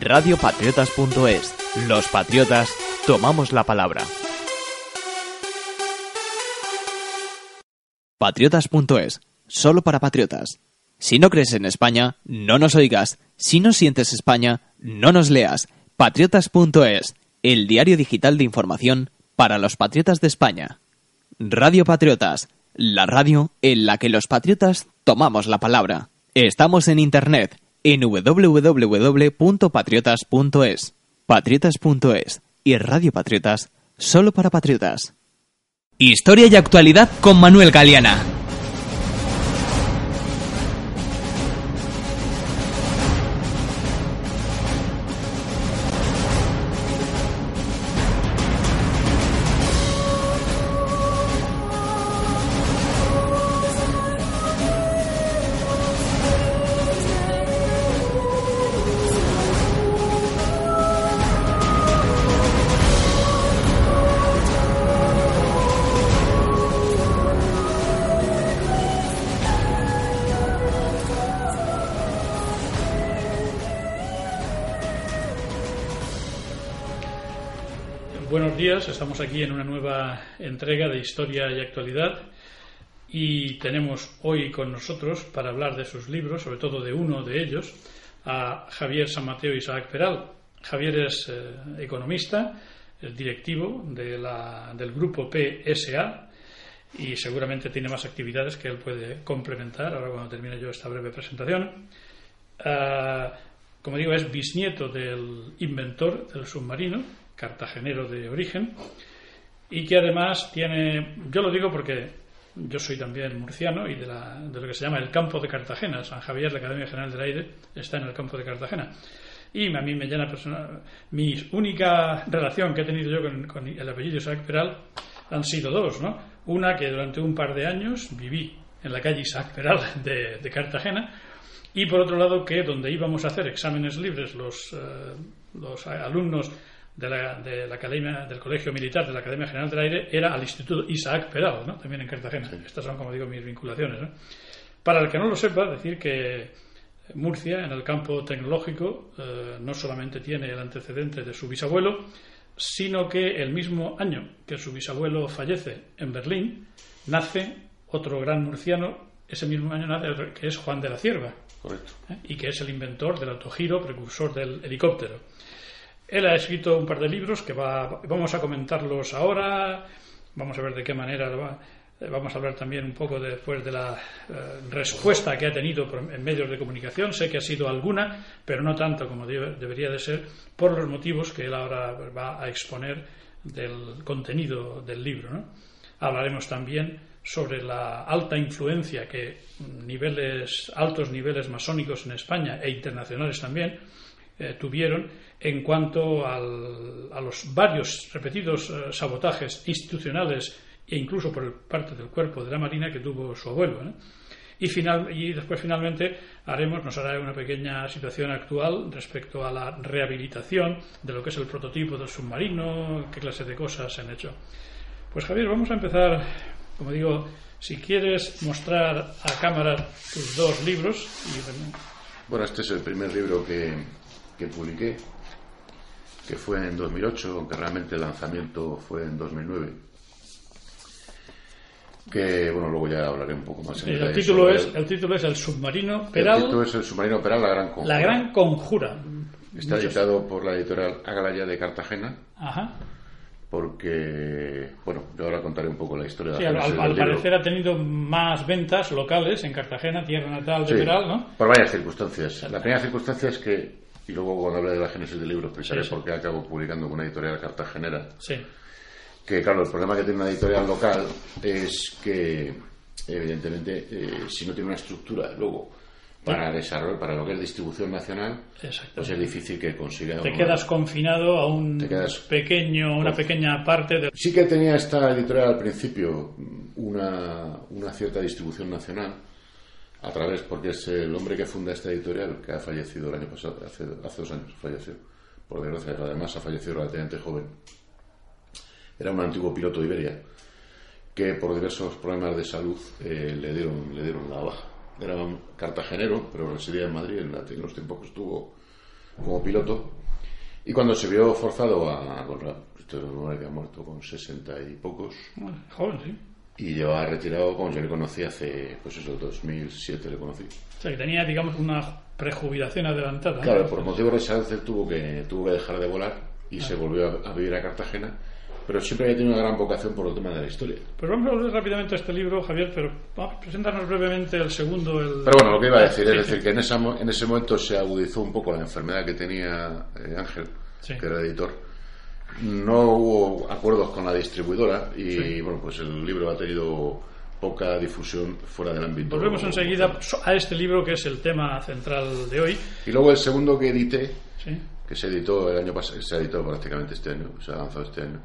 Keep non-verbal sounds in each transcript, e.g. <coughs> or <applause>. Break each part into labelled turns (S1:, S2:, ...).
S1: Radiopatriotas.es. Los patriotas tomamos la palabra. Patriotas.es. Solo para patriotas. Si no crees en España, no nos oigas. Si no sientes España, no nos leas. Patriotas.es. El diario digital de información para los patriotas de España. Radio Patriotas. La radio en la que los patriotas tomamos la palabra. Estamos en Internet en www.patriotas.es, patriotas.es y Radio Patriotas solo para patriotas. Historia y actualidad con Manuel Galeana.
S2: Historia y Actualidad y tenemos hoy con nosotros para hablar de sus libros, sobre todo de uno de ellos, a Javier San Mateo Isaac Peral. Javier es eh, economista, es directivo de la, del grupo PSA y seguramente tiene más actividades que él puede complementar ahora cuando termine yo esta breve presentación. Ah, como digo, es bisnieto del inventor del submarino, cartagenero de origen, y que además tiene, yo lo digo porque yo soy también murciano y de, la, de lo que se llama el campo de Cartagena, San Javier, la Academia General del Aire, está en el campo de Cartagena. Y a mí me llena personal. Mi única relación que he tenido yo con, el apellido Isaac Peral han sido dos, ¿no? Una que durante un par de años viví en la calle Isaac Peral de, de Cartagena, y por otro lado que donde íbamos a hacer exámenes libres los, eh, los alumnos de la, de la, academia del colegio militar de la Academia General del Aire era al Instituto Isaac Peral, ¿no? también en Cartagena. Sí. Estas son, como digo, mis vinculaciones. ¿no? Para el que no lo sepa, decir que Murcia, en el campo tecnológico, eh, no solamente tiene el antecedente de su bisabuelo, sino que el mismo año que su bisabuelo fallece en Berlín, nace otro gran murciano, ese mismo año nace otro, que es Juan de la Cierva,
S3: Correcto.
S2: ¿eh? y que es el inventor del autogiro, precursor del helicóptero. Él ha escrito un par de libros que va, vamos a comentarlos ahora, vamos a ver de qué manera va, vamos a hablar también un poco después de la eh, respuesta que ha tenido en medios de comunicación. Sé que ha sido alguna, pero no tanto como debe, debería de ser, por los motivos que él ahora va a exponer del contenido del libro. Hablaremos también sobre la alta influencia que niveles, altos niveles masónicos en España e internacionales también eh, tuvieron en cuanto al, a los varios repetidos eh, sabotajes institucionales e incluso por parte del cuerpo de la Marina que tuvo su abuelo. Y, final, y después finalmente haremos, nos hará una pequeña situación actual respecto a la rehabilitación de lo que es el prototipo del submarino, qué clase de cosas se han hecho. Pues Javier, vamos a empezar, como digo, si quieres mostrar a cámara tus dos libros. Y,
S3: bueno, este es el primer libro que, que publiqué, que fue en 2008, aunque realmente el lanzamiento fue en 2009. Que, bueno, luego ya hablaré un poco más.
S2: En el, título es, el título es El submarino Peral.
S3: El título es El submarino Peral, la gran conjura.
S2: La gran conjura.
S3: Está editado por la editorial Agalaya de Cartagena.
S2: Ajá.
S3: Porque, bueno, yo ahora contaré un poco la historia
S2: sí,
S3: de la
S2: al, al parecer ha tenido más ventas locales en Cartagena, tierra natal de
S3: sí,
S2: Peral, ¿no?
S3: Por varias circunstancias. La primera circunstancia es que y luego cuando hable de la génesis del libro explicaré
S2: Sí, sí.
S3: por qué acabo publicando con una editorial cartagenera.
S2: Sí.
S3: Que claro, el problema que tiene una editorial local es que evidentemente, eh, si no tiene una estructura luego para desarrollo, para lo que es distribución nacional, pues es difícil que consiga.
S2: Te quedas confinado a un pequeño, una pequeña parte de.
S3: Sí que tenía esta editorial al principio una, una cierta distribución nacional a través, porque es el hombre que funda esta editorial que ha fallecido el año pasado, hace, hace dos años falleció, por desgracia, además ha fallecido relativamente joven. Era un antiguo piloto de Iberia que por diversos problemas de salud eh, le, dieron, le dieron la baja era un cartagenero, pero residía en Madrid en, los tiempos que estuvo como piloto. Y cuando se vio forzado a. Este hombre que ha muerto con sesenta y pocos.
S2: joven, sí.
S3: Y llevaba retirado, como yo le conocí hace, pues eso, 2007 le conocí.
S2: O sea, que tenía, digamos, una prejubilación adelantada.
S3: Claro, por motivos de salud tuvo que, tuvo que dejar de volar y se volvió a vivir a Cartagena pero siempre había tenido una gran vocación por el tema de la historia.
S2: Pues vamos a volver rápidamente a este libro, Javier, pero vamos a presentarnos brevemente el segundo. El...
S3: Pero bueno, lo que iba a decir es decir que en, esa, en ese momento se agudizó un poco la enfermedad que tenía eh, Ángel, que era editor. No hubo acuerdos con la distribuidora y bueno, pues el libro ha tenido poca difusión fuera del ámbito.
S2: Volvemos enseguida a este libro que es el tema central de hoy.
S3: Y luego el segundo que edité, que se editó el año pasado, se ha editado prácticamente este año, se ha lanzado este año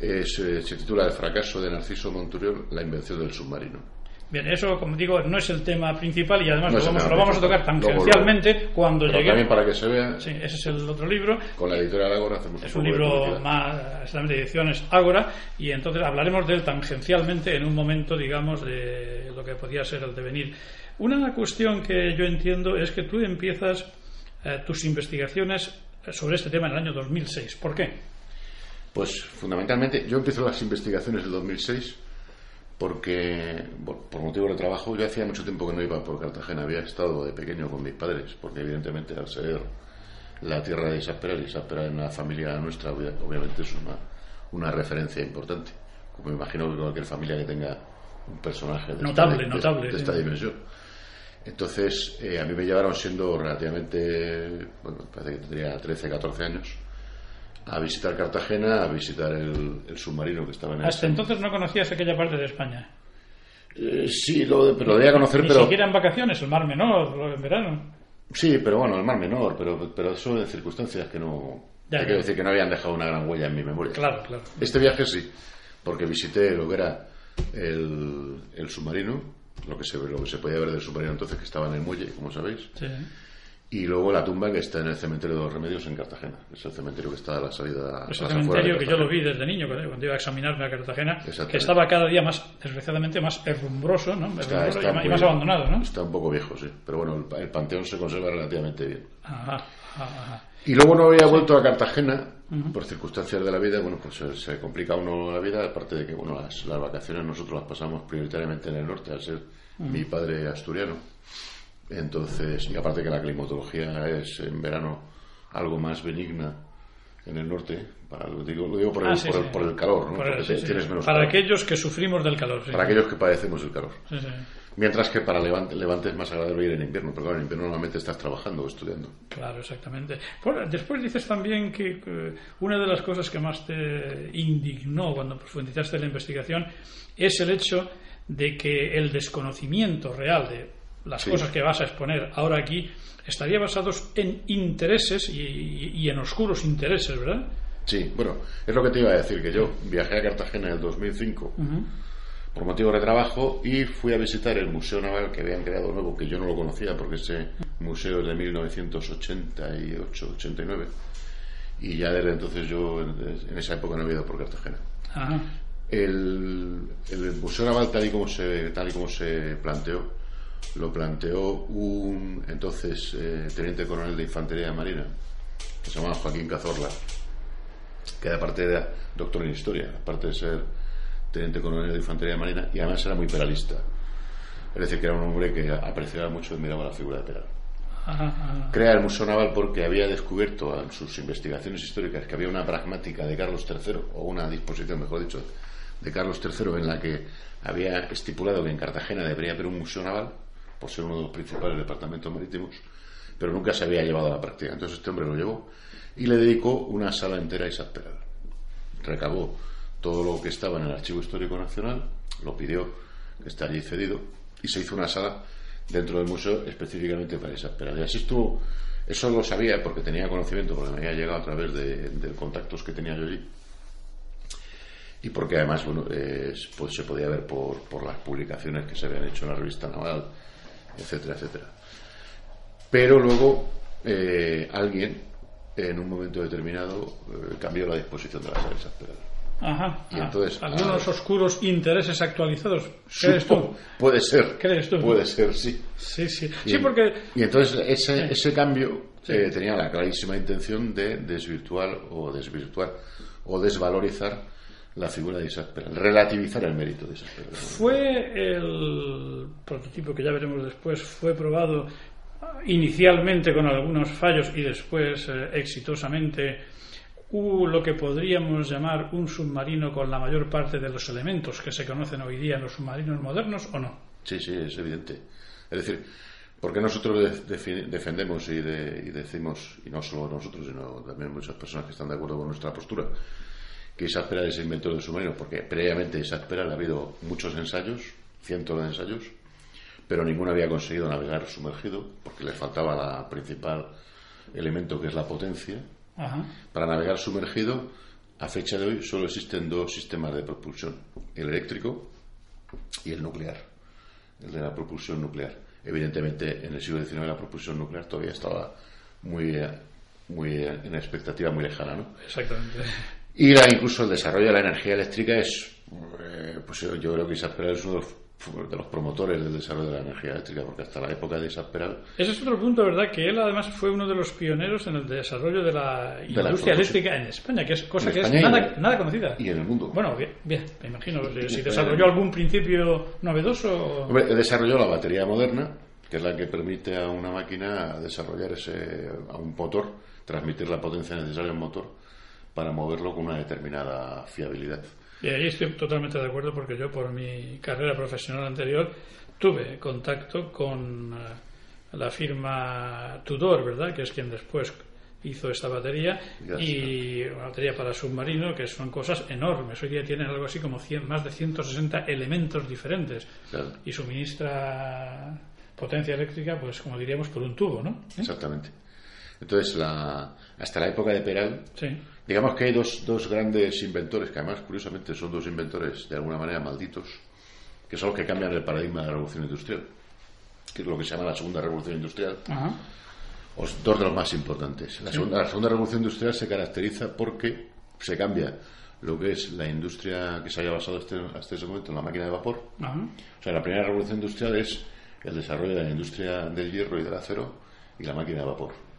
S3: eh, se, titula El fracaso de Narciso Monturiol, la invención del submarino.
S2: Bien, eso, como digo, no es el tema principal y además lo, vamos, a tocar tangencialmente cuando llegue.
S3: También para que se vea.
S2: Sí, ese es el otro libro.
S3: Con la editorial Ágora hacemos
S2: Es un, libro más, de ediciones Ágora, y entonces hablaremos de él tangencialmente en un momento, digamos, de lo que podía ser el devenir. Una cuestión que yo entiendo es que tú empiezas eh, tus investigaciones sobre este tema en el año 2006. ¿Por qué?
S3: Pues fundamentalmente yo empiezo las investigaciones del 2006 porque por motivo de trabajo yo hacía mucho tiempo que no iba por Cartagena, había estado de pequeño con mis padres, porque evidentemente al ser la tierra de Isaspera, y Isaspera en la familia nuestra obviamente es una, una referencia importante, como imagino que cualquier familia que tenga un personaje de,
S2: notable, esta, notable,
S3: de, esta dimensión. Entonces, eh, a mí me llevaron siendo relativamente, bueno, parece que tendría 13, 14 años, a visitar Cartagena, a visitar el, submarino que estaba en
S2: Hasta entonces no conocías aquella parte de España.
S3: Eh, sí, lo, pero lo debía conocer,
S2: Ni
S3: pero...
S2: siquiera en vacaciones, el Mar Menor, en verano.
S3: Sí, pero bueno, el Mar Menor, pero, pero eso en circunstancias que no... hay que decir que no habían dejado una gran huella en mi memoria.
S2: Claro, claro.
S3: Este viaje sí, porque visité lo que era el, el submarino, lo que, se, lo que se podía ver del submarino entonces, que estaba en el muelle, como sabéis.
S2: Sí
S3: y luego la tumba que está en el cementerio de los Remedios en Cartagena. Es el cementerio que está a la salida.
S2: Es el cementerio que yo lo vi desde niño cuando iba a examinarme a Cartagena, que estaba cada día más, desgraciadamente, más herrumbroso, ¿no? y, más abandonado, ¿no?
S3: Está un poco viejo, sí. Pero bueno, el, panteón se conserva relativamente bien.
S2: Ajá, ajá.
S3: Y luego no había vuelto a Cartagena por circunstancias de la vida. Bueno, pues se, complica uno la vida, aparte de que, bueno, las, las, vacaciones nosotros las pasamos prioritariamente en el norte, al ser mi padre asturiano. Entonces, y aparte que la climatología es en verano algo más benigna en el norte, para, lo, digo, lo digo por, el, ah, por, el, calor, ¿no?
S2: para aquellos que sufrimos del calor.
S3: Para aquellos que padecemos el calor. Mientras que para Levante, Levante es más agradable ir en invierno, pero claro, en invierno normalmente estás trabajando o estudiando.
S2: Claro, exactamente. Después dices también que una de las cosas que más te indignó cuando profundizaste en la investigación es el hecho de que el desconocimiento real de las cosas que vas a exponer ahora aquí, estaría basados en intereses y, en oscuros intereses, ¿verdad?
S3: Sí, bueno, es lo que te iba a decir, que yo viajé a Cartagena en el 2005 por motivos de trabajo y fui a visitar el Museo Naval que habían creado nuevo, que yo no lo conocía porque ese museo es de 1988-89 y ya desde entonces yo en esa época no había ido por Cartagena. El, el, Museo Naval tal y como se, tal y como se planteó lo planteó un entonces eh, teniente coronel de Infantería Marina, que se llamaba Joaquín Cazorla, que aparte era doctor en historia, aparte de ser teniente coronel de Infantería Marina, y además era muy peralista. Es decir, que era un hombre que apreciaba mucho y miraba la figura de Peral. Crea el Museo Naval porque había descubierto en sus investigaciones históricas que había una pragmática de Carlos III, o una disposición, mejor dicho, de Carlos III en la que había estipulado que en Cartagena debería haber un museo naval por ser uno de los principales departamentos marítimos, pero nunca se había llevado a la práctica. Entonces este hombre lo llevó y le dedicó una sala entera a Isaac Recabó todo lo que estaba en el Archivo Histórico Nacional, lo pidió que está allí cedido, y se hizo una sala dentro del museo específicamente para esas peras. Y así estuvo, eso lo sabía porque tenía conocimiento, porque me había llegado a través de, contactos que tenía yo allí. Y porque además, bueno, pues se podía ver por las publicaciones que se habían hecho en la revista Naval, etcétera, etcétera. Pero luego eh, alguien, en un momento determinado, eh, cambió la disposición de las sala peras.
S2: Ajá. Y entonces, Algunos oscuros intereses actualizados. ¿Crees tú?
S3: Puede ser.
S2: ¿Crees tú?
S3: Puede ser, sí.
S2: Sí, sí. sí, porque.
S3: Y entonces ese, ese cambio eh, tenía la clarísima intención de desvirtuar o desvirtuar o desvalorizar la figura de Isaac Peral, relativizar el mérito de Isaac Peral.
S2: Fue el prototipo que ya veremos después, fue probado inicialmente con algunos fallos y después eh, exitosamente hubo lo que podríamos llamar un submarino con la mayor parte de los elementos que se conocen hoy día en los submarinos modernos o no?
S3: Sí, sí, es evidente. Es decir, porque nosotros defendemos y, decimos, y no solo nosotros, sino también muchas personas que están de acuerdo con nuestra postura, que Isaac Peral es inventor del submarino, porque previamente Isaac Peral ha habido muchos ensayos, cientos de ensayos, pero ninguno había conseguido navegar sumergido, porque le faltaba la principal elemento que es la potencia, para navegar sumergido, a fecha de hoy solo existen dos sistemas de propulsión, el eléctrico y el nuclear, el de la propulsión nuclear. Evidentemente, en el siglo XIX la propulsión nuclear todavía estaba muy, muy en expectativa muy lejana, ¿no?
S2: Exactamente.
S3: Y la, incluso el desarrollo de la energía eléctrica es, eh, pues yo creo que Isaac Peral es uno de los de los promotores del desarrollo de la energía eléctrica, porque hasta la época de Isaac Peral...
S2: Ese es otro punto, ¿verdad? Que él además fue uno de los pioneros en el desarrollo de la industria eléctrica en España, que es cosa que es nada, nada, conocida.
S3: Y en el mundo.
S2: Bueno, bien, bien me imagino. Si desarrolló algún principio novedoso...
S3: Hombre, desarrolló la batería moderna, que es la que permite a una máquina desarrollar ese, a un motor, transmitir la potencia necesaria al motor para moverlo con una determinada fiabilidad.
S2: Y ahí estoy totalmente de acuerdo porque yo por mi carrera profesional anterior tuve contacto con eh, la firma Tudor, ¿verdad? Que es quien después hizo esta batería y una batería para submarino que son cosas enormes. Hoy día tienen algo así como 100, más de 160 elementos diferentes y suministra potencia eléctrica, pues como diríamos, por un tubo, ¿no?
S3: ¿Eh? Exactamente. Entonces, la, hasta la época de Peral, digamos que hay dos, dos grandes inventores, que además, curiosamente, son dos inventores de alguna manera malditos, que son los que cambian el paradigma de la revolución industrial, que es lo que se llama la segunda revolución industrial. O dos de los más importantes. La segunda, la segunda revolución industrial se caracteriza porque se cambia lo que es la industria que se haya basado hasta, hasta ese momento en la máquina de vapor. O sea, la primera revolución industrial es el desarrollo de la industria del hierro y del acero y la máquina de vapor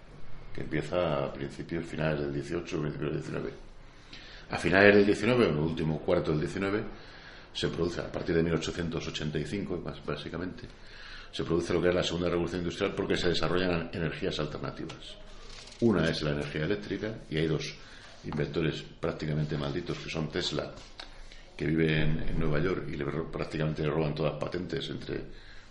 S3: que empieza a principios, finales del 18, principios del 19. A finales del 19, en el último cuarto del 19, se produce, a partir de 1885, básicamente, se produce lo que es la segunda revolución industrial porque se desarrollan energías alternativas. Una es la energía eléctrica y hay dos inventores prácticamente malditos que son Tesla, que vive en, Nueva York y le, prácticamente le roban todas las patentes entre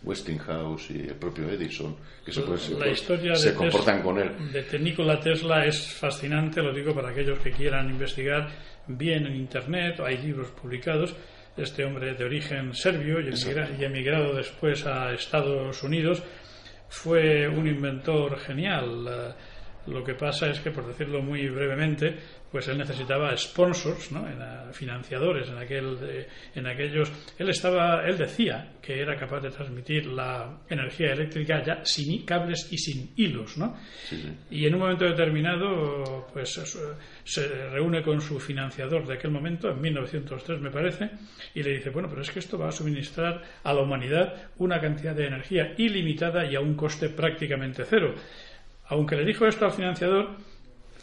S3: Westinghouse y el propio Edison, que se,
S2: la historia se
S3: comportan con él.
S2: De Nikola Tesla es fascinante, lo digo para aquellos que quieran investigar bien en Internet, hay libros publicados. Este hombre de origen serbio y emigrado después a Estados Unidos fue un inventor genial. Lo que pasa es que, por decirlo muy brevemente, pues él necesitaba sponsors, ¿no? financiadores en aquel en aquellos él estaba él decía que era capaz de transmitir la energía eléctrica ya sin cables y sin hilos, ¿no? Y en un momento determinado pues se reúne con su financiador de aquel momento en 1903 me parece y le dice, "Bueno, pero es que esto va a suministrar a la humanidad una cantidad de energía ilimitada y a un coste prácticamente cero." Aunque le dijo esto al financiador,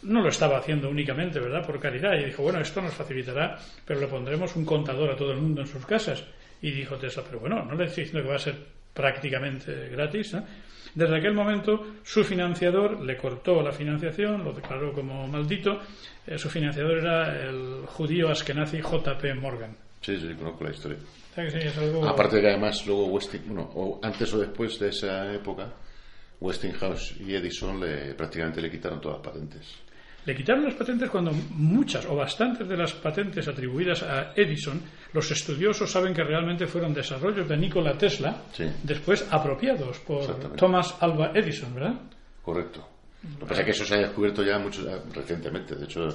S2: no lo estaba haciendo únicamente, ¿verdad?, por caridad. Y dijo, bueno, esto nos facilitará, pero le pondremos un contador a todo el mundo en sus casas. Y dijo Tesla, pero bueno, no le estoy diciendo que va a ser prácticamente gratis. Desde aquel momento, su financiador le cortó la financiación, lo declaró como maldito. Eh, su financiador era el judío askenazi J.P. Morgan.
S3: Sí, sí, conozco la historia. Aparte de que además luego Westinghouse, o antes o después de esa época, Westinghouse y Edison le, prácticamente le quitaron todas las patentes.
S2: Le quitaron las patentes cuando muchas o bastantes de las patentes atribuidas a Edison, los estudiosos saben que realmente fueron desarrollos de Nikola Tesla,
S3: Sí.
S2: después apropiados por. Thomas Alva Edison, ¿verdad?
S3: Correcto. Lo que pasa es que eso se ha descubierto ya mucho ya recientemente. De hecho,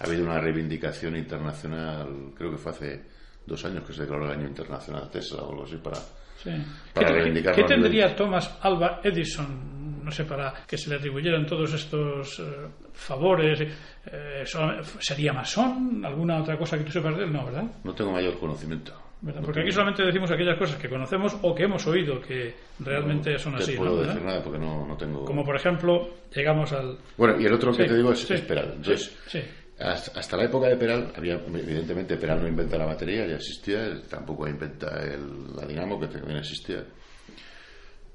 S3: ha habido una reivindicación internacional, creo que fue hace dos años que se declaró el año internacional Tesla o algo así para...
S2: Sí.
S3: Para
S2: ¿Qué,
S3: reivindicar
S2: qué tendría. Thomas Alva Edison, no sé, para que se le atribuyeran todos estos eh, favores? Eh, ¿Sería masón? ¿Alguna otra cosa que tú sepas de él? No, ¿verdad?
S3: No tengo mayor conocimiento.
S2: ¿Verdad?
S3: No
S2: Porque aquí solamente decimos aquellas cosas que conocemos o que hemos oído que realmente son
S3: no
S2: así. ¿no?
S3: puedo
S2: ¿Verdad?
S3: decir nada porque no, no tengo...
S2: Como por ejemplo, llegamos al.
S3: Bueno, y el otro que
S2: Sí,
S3: te digo es,
S2: sí,
S3: es Peral. Entonces,
S2: sí.
S3: hasta, la época de Peral, había, evidentemente Peral no inventa la batería, ya existía, tampoco inventa el- la dinamo, que también existía.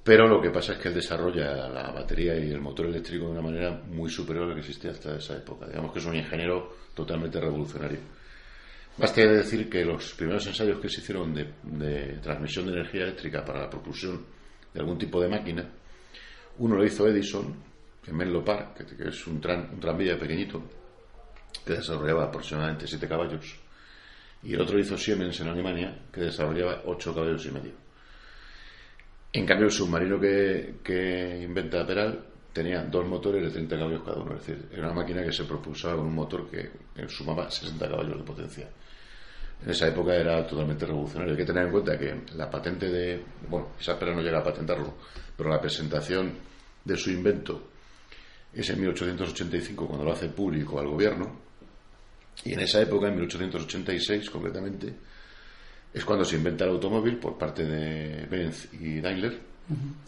S3: Pero lo que pasa es que él desarrolla la batería y el motor eléctrico de una manera muy superior a la que existía hasta esa época. Digamos que es un ingeniero totalmente revolucionario. Basta decir que los primeros ensayos que se hicieron de, transmisión de energía eléctrica para la propulsión de algún tipo de máquina, uno lo hizo Edison en Menlo Park, que, es un, tran- tranvía pequeñito que desarrollaba aproximadamente 7 caballos, y el otro hizo Siemens en Alemania, que desarrollaba 8 caballos y medio. En cambio, el submarino que, inventa Peral tenía dos motores de 30 caballos cada uno, es decir, era una máquina que se propulsaba con un motor que sumaba 60 caballos de potencia. En esa época era totalmente revolucionario. Hay que tener en cuenta que la patente de. Bueno, esa Peral no llega a patentarlo, pero la presentación de su invento es en 1885 cuando lo hace público al gobierno y en esa época, en 1886 concretamente, es cuando se inventa el automóvil por parte de Benz y Daimler,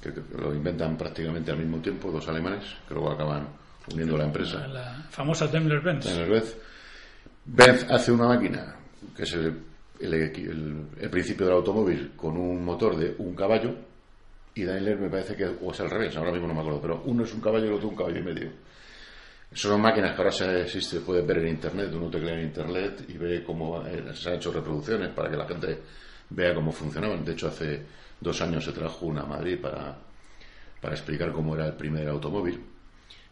S3: que que lo inventan prácticamente al mismo tiempo, dos alemanes, que luego acaban uniendo la empresa.
S2: La famosa Daimler-Benz.
S3: Daimler-Benz. Benz hace una máquina, que es el, el- el- el principio del automóvil, con un motor de un caballo, y Daimler me parece que, o es al revés, ahora mismo no me acuerdo, pero uno es un caballo y el otro un caballo y medio. Son máquinas que ahora se, sí se puede ver en internet, uno teclea en internet y ve cómo eh, se han hecho reproducciones para que la gente vea cómo funcionaban. De hecho, hace dos años se trajo una a Madrid para, para explicar cómo era el primer automóvil.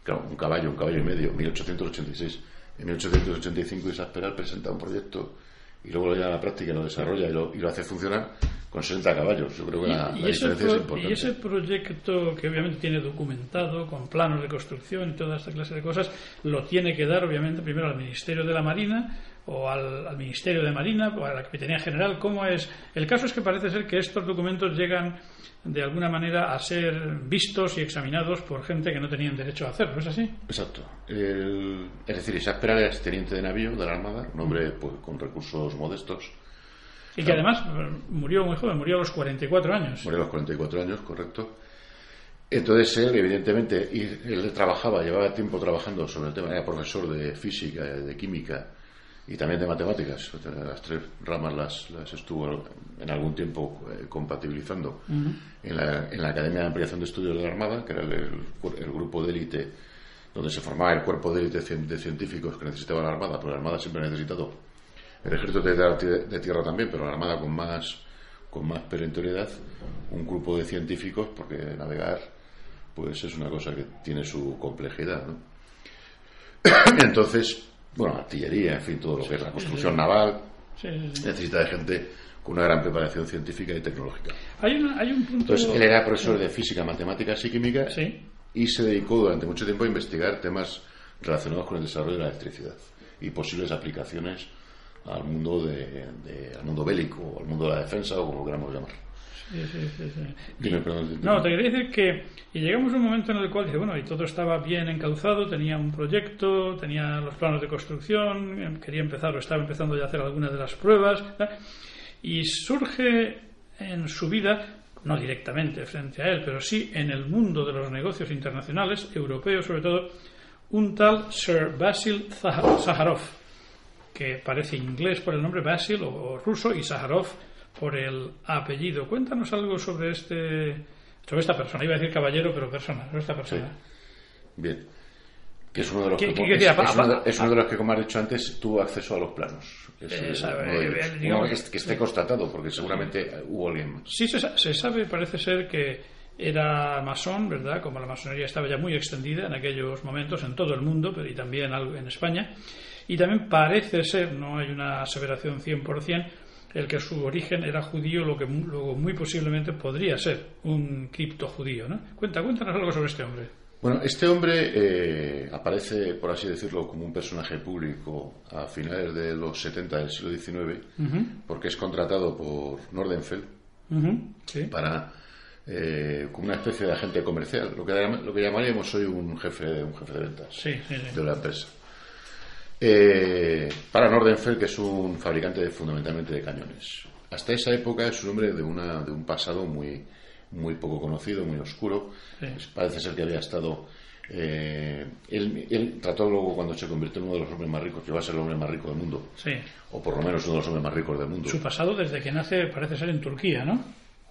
S3: Claro, un caballo, un caballo y medio, 1886. En 1885 Isaac Peral presenta un proyecto y luego lo lleva a la práctica, lo desarrolla y lo, y lo hace funcionar con 60 caballos. Yo creo que la,
S2: Y,
S3: la
S2: y
S3: diferencia es importante.
S2: y ese proyecto que obviamente tiene documentado con planos de construcción y toda esta clase de cosas, lo tiene que dar obviamente primero al Ministerio de la Marina o al, al Ministerio de Marina o a la Capitanía General. ¿Cómo es? El caso es que parece ser que estos documentos llegan de alguna manera a ser vistos y examinados por gente que no tenían derecho a hacerlo. ¿Es así?
S3: Exacto. El- es decir, Isaac Peral es teniente de navío de la Armada, un hombre pues, con recursos modestos.
S2: Y que además eh, murió muy joven, murió a los 44 años.
S3: Murió a los 44 años, correcto. Entonces él, evidentemente, él trabajaba, llevaba tiempo trabajando sobre el tema, era profesor de física, de química y también de matemáticas. Las tres ramas las, las estuvo en algún tiempo eh, compatibilizando en, la, en la Academia de Ampliación de Estudios de la Armada, que era el, grupo de élite donde se formaba el cuerpo de élite de científicos que necesitaba la Armada, porque la Armada siempre ha necesitado el ejército de, tierra- de tierra también, pero la Armada con más con más perentoriedad, un grupo de científicos, porque navegar pues es una cosa que tiene su complejidad, ¿no? <coughs> Entonces, bueno, artillería, en fin, todo lo que es la construcción naval, necesita de gente con una gran preparación científica y tecnológica.
S2: Hay, una- hay un punto.
S3: Entonces, él era profesor de física, matemáticas y química
S2: Sí.
S3: y se dedicó durante mucho tiempo a investigar temas relacionados con el desarrollo de la electricidad y posibles aplicaciones al mundo de, de- al mundo bélico, al mundo de la defensa o como queramos llamar.
S2: Sí, sí, sí, sí.
S3: Dime, perdón,
S2: No, te quería decir que y llegamos a un momento en el cual dice, bueno, y todo estaba bien encauzado, tenía un proyecto, tenía los planos de construcción, em, quería empezar o estaba empezando ya a hacer algunas de las pruebas, ¿verdad? y surge en su vida, no directamente frente a él, pero sí en el mundo de los negocios internacionales, europeos sobre todo, un tal Sir Basil Zah- Zaharov, que parece inglés por el nombre Basil o, o ruso y Zaharov por el apellido. Cuéntanos algo sobre este sobre esta persona. Iba a decir caballero, pero persona, sobre esta persona.
S3: Bien. Que es uno de los
S2: ¿Qué-
S3: que, es,
S2: decía?
S3: es uno de,
S2: pa-
S3: es uno de los que, como has dicho antes, tuvo acceso a los planos. Es,
S2: Eh, digamos-
S3: que, est- que esté constatado, porque seguramente hubo alguien más.
S2: Sí, se, sa- se sabe, parece ser que era masón, ¿verdad? Como la masonería estaba ya muy extendida en aquellos momentos en todo el mundo, pero y también en España. Y también parece ser, no hay una aseveración 100%, el que su origen era judío, lo que luego muy posiblemente podría ser un cripto judío, ¿no? Cuenta, cuéntanos algo sobre este hombre.
S3: Bueno, este hombre eh, aparece, por así decirlo, como un personaje público a finales de los 70 del siglo XIX, porque es contratado por Nordenfeld para eh, como una especie de agente comercial, lo que, lo que llamaríamos hoy un jefe, un jefe de ventas de la empresa. Eh, para Nordenfeld, que es un fabricante fundamentalmente de cañones. Hasta esa época es un hombre de, una, de un pasado muy, muy poco conocido, muy oscuro. Parece ser que había estado. Eh, él, trató luego cuando se convirtió en uno de los hombres más ricos, que va a ser el hombre más rico del mundo.
S2: Sí.
S3: O por lo menos uno de los hombres más ricos del mundo.
S2: Su pasado desde que nace parece ser en Turquía, ¿no?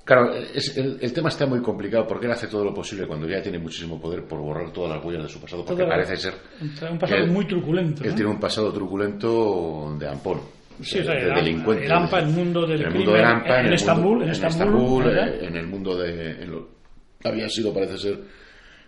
S3: Claro, el, tema está muy complicado porque él hace todo lo posible cuando ya tiene muchísimo poder por borrar todas las huellas de su pasado, porque parece ser.
S2: Un pasado muy truculento.
S3: Él tiene un pasado truculento de ampón.
S2: Sí, de, delincuente. El AMPA, el mundo del crimen, en, Estambul, en,
S3: Estambul, en, el mundo de... había sido, parece ser,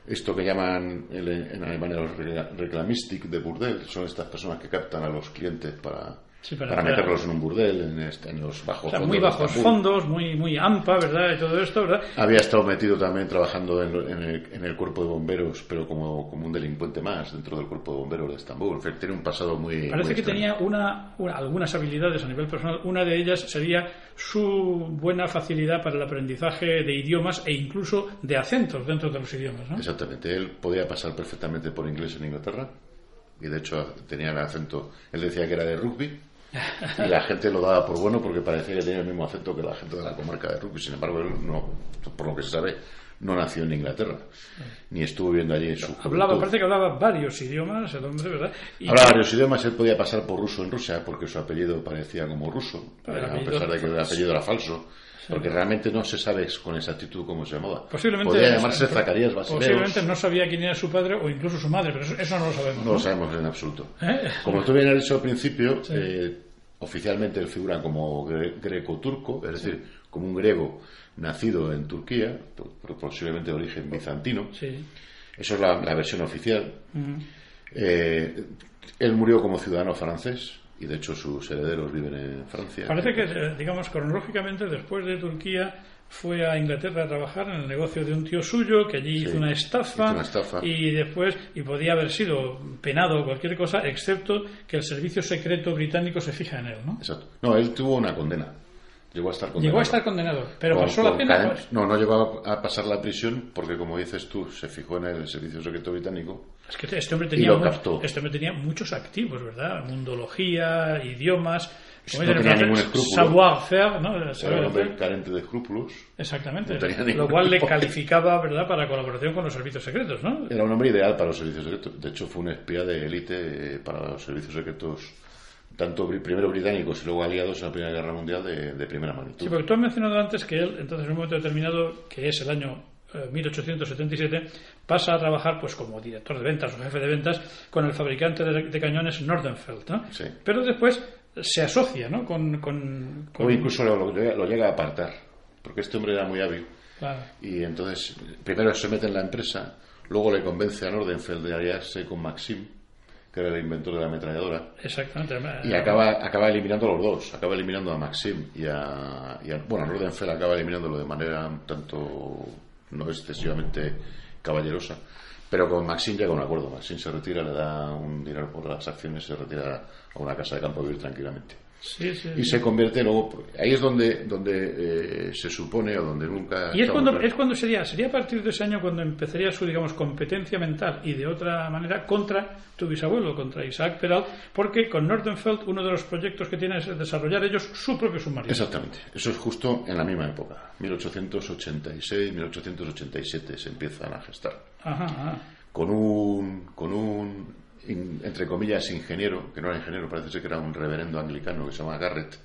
S3: esto que llaman en Alemania los reclamistic de burdel, son estas personas que captan a los clientes para para, meterlos en un burdel, en, los bajos
S2: fondos. Muy bajos fondos, muy, muy AMPA, ¿verdad? Y todo esto, ¿verdad?
S3: Había estado metido también trabajando en, el, cuerpo de bomberos, pero como, como, un delincuente más dentro del cuerpo de bomberos de Estambul. Tiene un pasado muy.
S2: Parece que tenía una, algunas habilidades a nivel personal. Una de ellas sería su buena facilidad para el aprendizaje de idiomas e incluso de acentos dentro de los idiomas, ¿no?
S3: Exactamente. Él podía pasar perfectamente por inglés en Inglaterra y de hecho tenía el acento, él decía que era de rugby, y la gente lo daba por bueno porque parecía que tenía el mismo acento que la gente de la comarca de Rugby. Sin embargo, él no, por lo que se sabe, no nació en Inglaterra, ni estuvo viviendo allí en su
S2: hablaba, Parece que hablaba varios idiomas el hombre, ¿verdad?
S3: hablaba varios idiomas, él podía pasar por ruso en Rusia porque su apellido parecía como ruso, a pesar de que el apellido era falso. Porque realmente no se sabe con exactitud cómo se llamaba.
S2: Posiblemente,
S3: Podría llamarse Zacarías Basileus.
S2: Posiblemente no sabía quién era su padre o incluso su madre, pero eso, no lo sabemos.
S3: No, lo sabemos en absoluto. ¿Eh? Como tú bien has dicho al principio, eh, oficialmente él figura como greco-turco, es decir, como un griego nacido en Turquía, posiblemente de origen bizantino. Eso es la, versión oficial. Eh, él murió como ciudadano francés y de hecho sus herederos viven en Francia.
S2: Parece que, eh, digamos, cronológicamente, después de Turquía, fue a Inglaterra a trabajar en el negocio de un tío suyo que allí hizo, una estafa, y después y podía haber sido penado o cualquier cosa excepto que el servicio secreto británico se fija en él ¿no?
S3: exacto no él tuvo una condena llegó a estar condenado
S2: llegó a estar condenado pero pasó la pena pues.
S3: no no llegó a, pasar la prisión porque como dices tú se fijó en el servicio secreto británico
S2: es que este hombre tenía, este hombre tenía muchos activos verdad mundología idiomas
S3: no tenía ningún escrúpulo.
S2: Savoir-faire, ¿no?
S3: Era un hombre carente de escrúpulos.
S2: Exactamente. lo cual le <laughs> calificaba, ¿verdad?, para colaboración con los servicios secretos, ¿no?
S3: Era un hombre ideal para los servicios secretos. De hecho, fue un espía de élite eh, para los servicios secretos tanto primero británicos y luego aliados en la Primera Guerra Mundial de, primera magnitud.
S2: Sí, porque tú has mencionado antes que él, entonces en un momento determinado, que es el año 1877 eh, pasa a trabajar pues como director de ventas o jefe de ventas con el fabricante de, cañones Nordenfeld ¿no?
S3: sí.
S2: pero después se asocia ¿no? con, con,
S3: o incluso lo, llega a apartar porque este hombre era muy hábil y entonces primero se mete en la empresa luego le convence a Nordenfeld de aliarse con Maxim que era el inventor de la ametralladora
S2: exactamente
S3: y acaba, acaba eliminando a los dos acaba eliminando a Maxim y a, y a bueno Nordenfeld acaba eliminándolo de manera tanto no excesivamente caballerosa pero con Maxim llega a un acuerdo. Maxim se retira, le da un dinero por las acciones, se retira a una casa de campo a vivir tranquilamente.
S2: Y
S3: se convierte luego ahí es donde donde eh, se supone o donde nunca
S2: y es cuando es cuando sería sería a partir de ese año cuando empezaría su digamos competencia mental y de otra manera contra tu bisabuelo contra Isaac Peral porque con Nordenfeld uno de los proyectos que tiene es desarrollar ellos su propio submarino.
S3: Exactamente. Eso es justo en la misma época 1886 1887 se empiezan a gestar con un con un entre comillas, ingeniero, que no era ingeniero, parece ser que era un reverendo anglicano que se llama Garrett,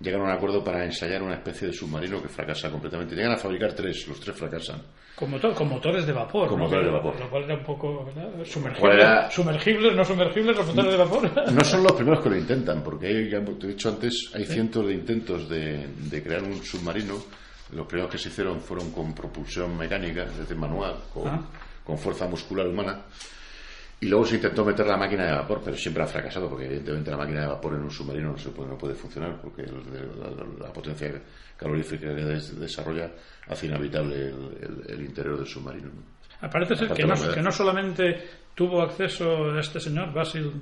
S3: llegan a un acuerdo para ensayar una especie de submarino que fracasa completamente. Llegan a fabricar tres, los tres fracasan.
S2: Con, con motores de vapor.
S3: Con motores de vapor.
S2: Lo cual era un poco sumergibles, sumergibles, no sumergibles, los motores de vapor.
S3: No son los primeros que lo intentan, porque hay, te he dicho antes, hay cientos de intentos de, de crear un submarino los primeros que se hicieron fueron con propulsión mecánica, es decir, manual, con,
S2: Ah.
S3: con fuerza muscular humana. Y luego se intentó meter la máquina de vapor, pero siempre ha fracasado, porque evidentemente la máquina de vapor en un submarino no, se puede, no puede funcionar, porque el- la, la potencia calorífica que des- desarrolla hace inhabitable el, el- el interior del submarino. ¿no?
S2: Parece ser no, que no solamente tuvo acceso este señor, Basil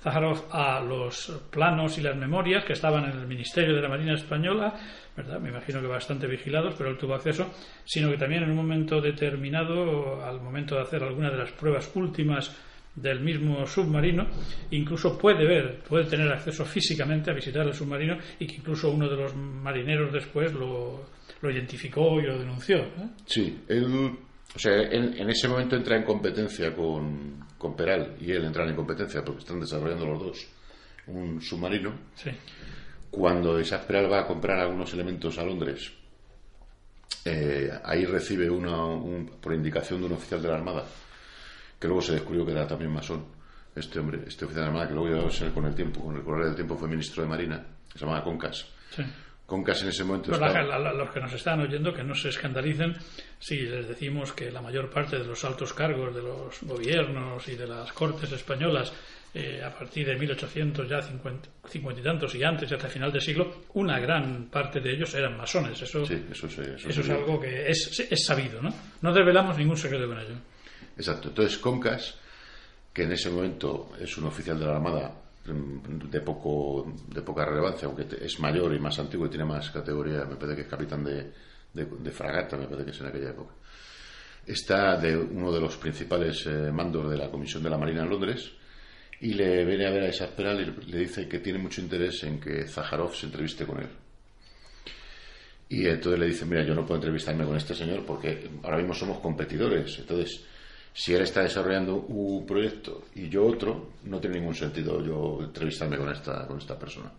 S2: Zaharov, a los planos y las memorias que estaban en el Ministerio de la Marina Española, ¿verdad? me imagino que bastante vigilados, pero él tuvo acceso, sino que también en un momento determinado, al momento de hacer alguna de las pruebas últimas del mismo submarino, incluso puede ver, puede tener acceso físicamente a visitar el submarino y que incluso uno de los marineros después lo, lo identificó y lo denunció. ¿eh?
S3: Sí, él, o sea, en, en ese momento entra en competencia con, con Peral y él entran en competencia porque están desarrollando los dos un submarino.
S2: Sí.
S3: Cuando Isaac Peral va a comprar algunos elementos a Londres, eh, ahí recibe una, un- por indicación de un oficial de la Armada, que luego se descubrió que era también masón, este hombre, este oficial de Armada, que luego llegó a ser con el tiempo, con el correr del tiempo fue ministro de Marina, que se llamaba Concas.
S2: sí.
S3: Concas en ese momento
S2: Pues
S3: estaba-
S2: la- la- los que nos están oyendo que no se escandalicen si les decimos que la mayor parte de los altos cargos de los gobiernos y de las cortes españolas eh, a partir de 1800 ya 50, 50 y tantos y antes hasta final de siglo una gran parte de ellos eran masones eso
S3: Sí, eso, se- eso
S2: eso es algo que es, es sabido no no desvelamos ningún secreto con ello
S3: Exacto. Entonces, Concas, que en ese momento es un oficial de la Armada mm, de poca relevancia, aunque es mayor y más antiguo y tiene más categoría, me parece que es capitán de, fragata, me parece que es en aquella época. Está de uno de los principales eh, mandos de la Comisión de la Marina en Londres y le viene a ver a Peral y le dice que tiene mucho interés en que Zaharov se entreviste con él. Y entonces le dice, mira, yo no puedo entrevistarme con este señor porque ahora mismo somos competidores. Entonces, si él está desarrollando un proyecto y yo otro, no tiene ningún sentido yo entrevistarme con esta, con esta persona.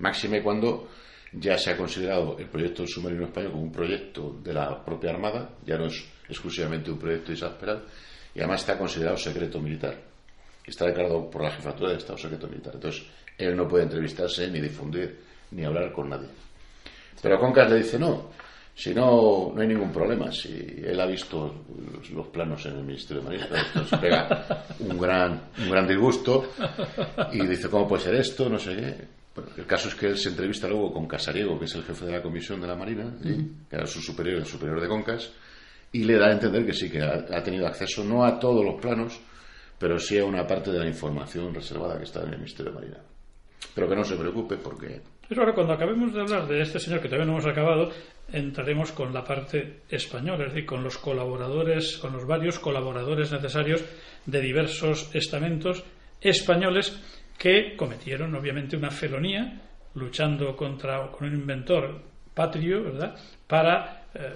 S3: Máxime cuando ya se ha considerado el proyecto submarino español como un proyecto de la propia Armada, ya no es exclusivamente un proyecto Peral, y además está considerado secreto militar. Está declarado por la jefatura de Estado secreto militar. Entonces, él no puede entrevistarse, ni difundir, ni hablar con nadie. Pero Concas le dice, no, si no, no hay ningún problema. Si él ha visto los, los planos en el Ministerio de Marina, entonces pega un gran, un gran disgusto y dice, ¿cómo puede ser esto? No sé qué. Bueno, el caso es que él se entrevista luego con Casariego, que es el jefe de la comisión de la Marina, ¿sí? que era su superior, el superior de Concas, y le da a entender que sí, que ha, ha tenido acceso no a todos los planos, pero sí a una parte de la información reservada que está en el Ministerio de Marina. Pero que no se preocupe porque
S2: Pero ahora, cuando acabemos de hablar de este señor, que todavía no hemos acabado, entraremos con la parte española, es decir, con los colaboradores, con los varios colaboradores necesarios de diversos estamentos españoles que cometieron, obviamente, una felonía luchando contra con un inventor patrio, ¿verdad?, para eh,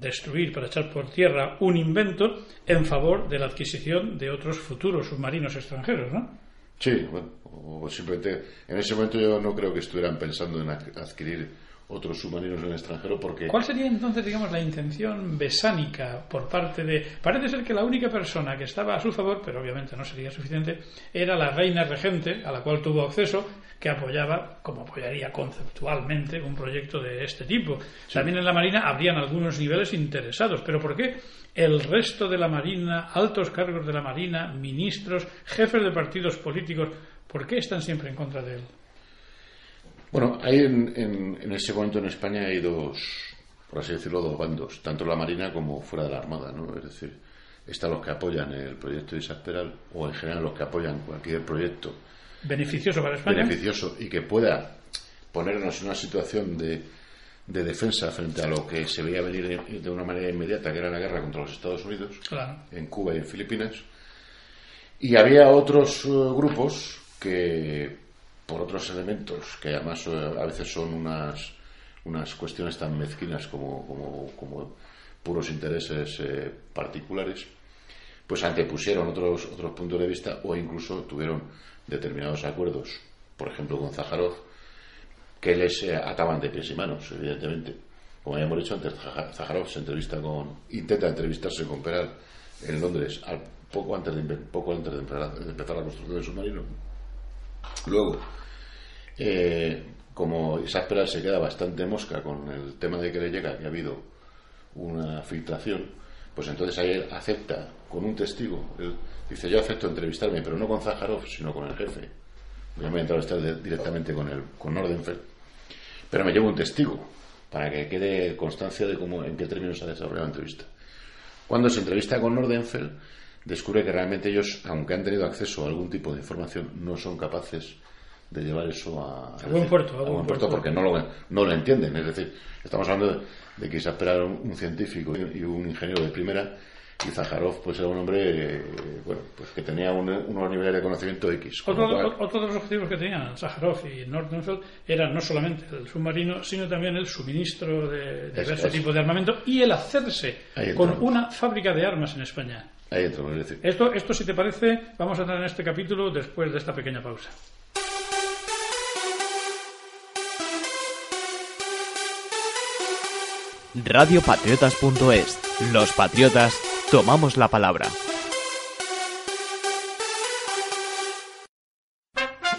S2: destruir, para echar por tierra un invento en favor de la adquisición de otros futuros submarinos extranjeros, ¿no?
S3: Sí, bueno, o simplemente en ese momento yo no creo que estuvieran pensando en adqu- adquirir otros submarinos en el extranjero porque
S2: ¿Cuál sería entonces, digamos, la intención besánica por parte de... Parece ser que la única persona que estaba a su favor, pero obviamente no sería suficiente, era la reina regente, a la cual tuvo acceso, que apoyaba, como apoyaría conceptualmente, un proyecto de este tipo. También en la Marina habrían algunos niveles interesados, pero ¿por qué el resto de la Marina, altos cargos de la Marina, ministros, jefes de partidos políticos, ¿por qué están siempre en contra de él?
S3: Bueno, hay en, en- en ese momento en España hay dos, por así decirlo, dos bandos, tanto la Marina como fuera de la Armada, ¿no? Es decir, están los que apoyan el proyecto de Isaac Peral o en general los que apoyan cualquier proyecto
S2: ¿Beneficioso para España?
S3: beneficioso y que pueda ponernos en una situación de, de defensa frente a lo que se veía venir de una manera inmediata, que era la guerra contra los Estados Unidos
S2: Claro.
S3: en Cuba y en Filipinas. Y había otros eh, grupos que, por otros elementos, que además eh, a veces son unas, unas cuestiones tan mezquinas como, como, como puros intereses eh, particulares, pues antepusieron otros, otros puntos de vista o incluso tuvieron determinados acuerdos, por ejemplo con Zaharov, que les eh, ataban de pies y manos, evidentemente. Como habíamos dicho antes, Zaha- Zaharov se entrevista con, intenta entrevistarse con Peral en Londres poco antes de, poco antes de empezar, la construcción del submarino. Luego, eh, como Isaac se queda bastante mosca con el tema de que le llega que ha habido una filtración, pues entonces ahí él acepta con un testigo. Dice, yo acepto entrevistarme, pero no con Zaharov, sino con el jefe. Yo me he entrevistado directamente con, el, con Nordenfeld. Pero me llevo un testigo para que quede constancia de cómo, en qué términos se ha desarrollado la entrevista. Cuando se entrevista con Nordenfeld, descubre que realmente ellos, aunque han tenido acceso a algún tipo de información, no son capaces de llevar eso a,
S2: buen puerto,
S3: a, buen puerto, porque no lo, no lo entienden. Es decir, estamos hablando de, que se esperaron un científico y un ingeniero de primera y Zaharov pues era un hombre eh, bueno, pues que tenía unos niveles de conocimiento X.
S2: Otro, otro, de los objetivos que tenían Zaharov y Nordenfeld era no solamente el submarino, sino también el suministro de diversos tipos de armamento y el hacerse con una fábrica de armas en España.
S3: Ahí entramos, es decir.
S2: Esto, esto, si te parece, vamos a entrar en este capítulo después de esta pequeña pausa.
S1: Radiopatriotas.es Los patriotas tomamos la palabra.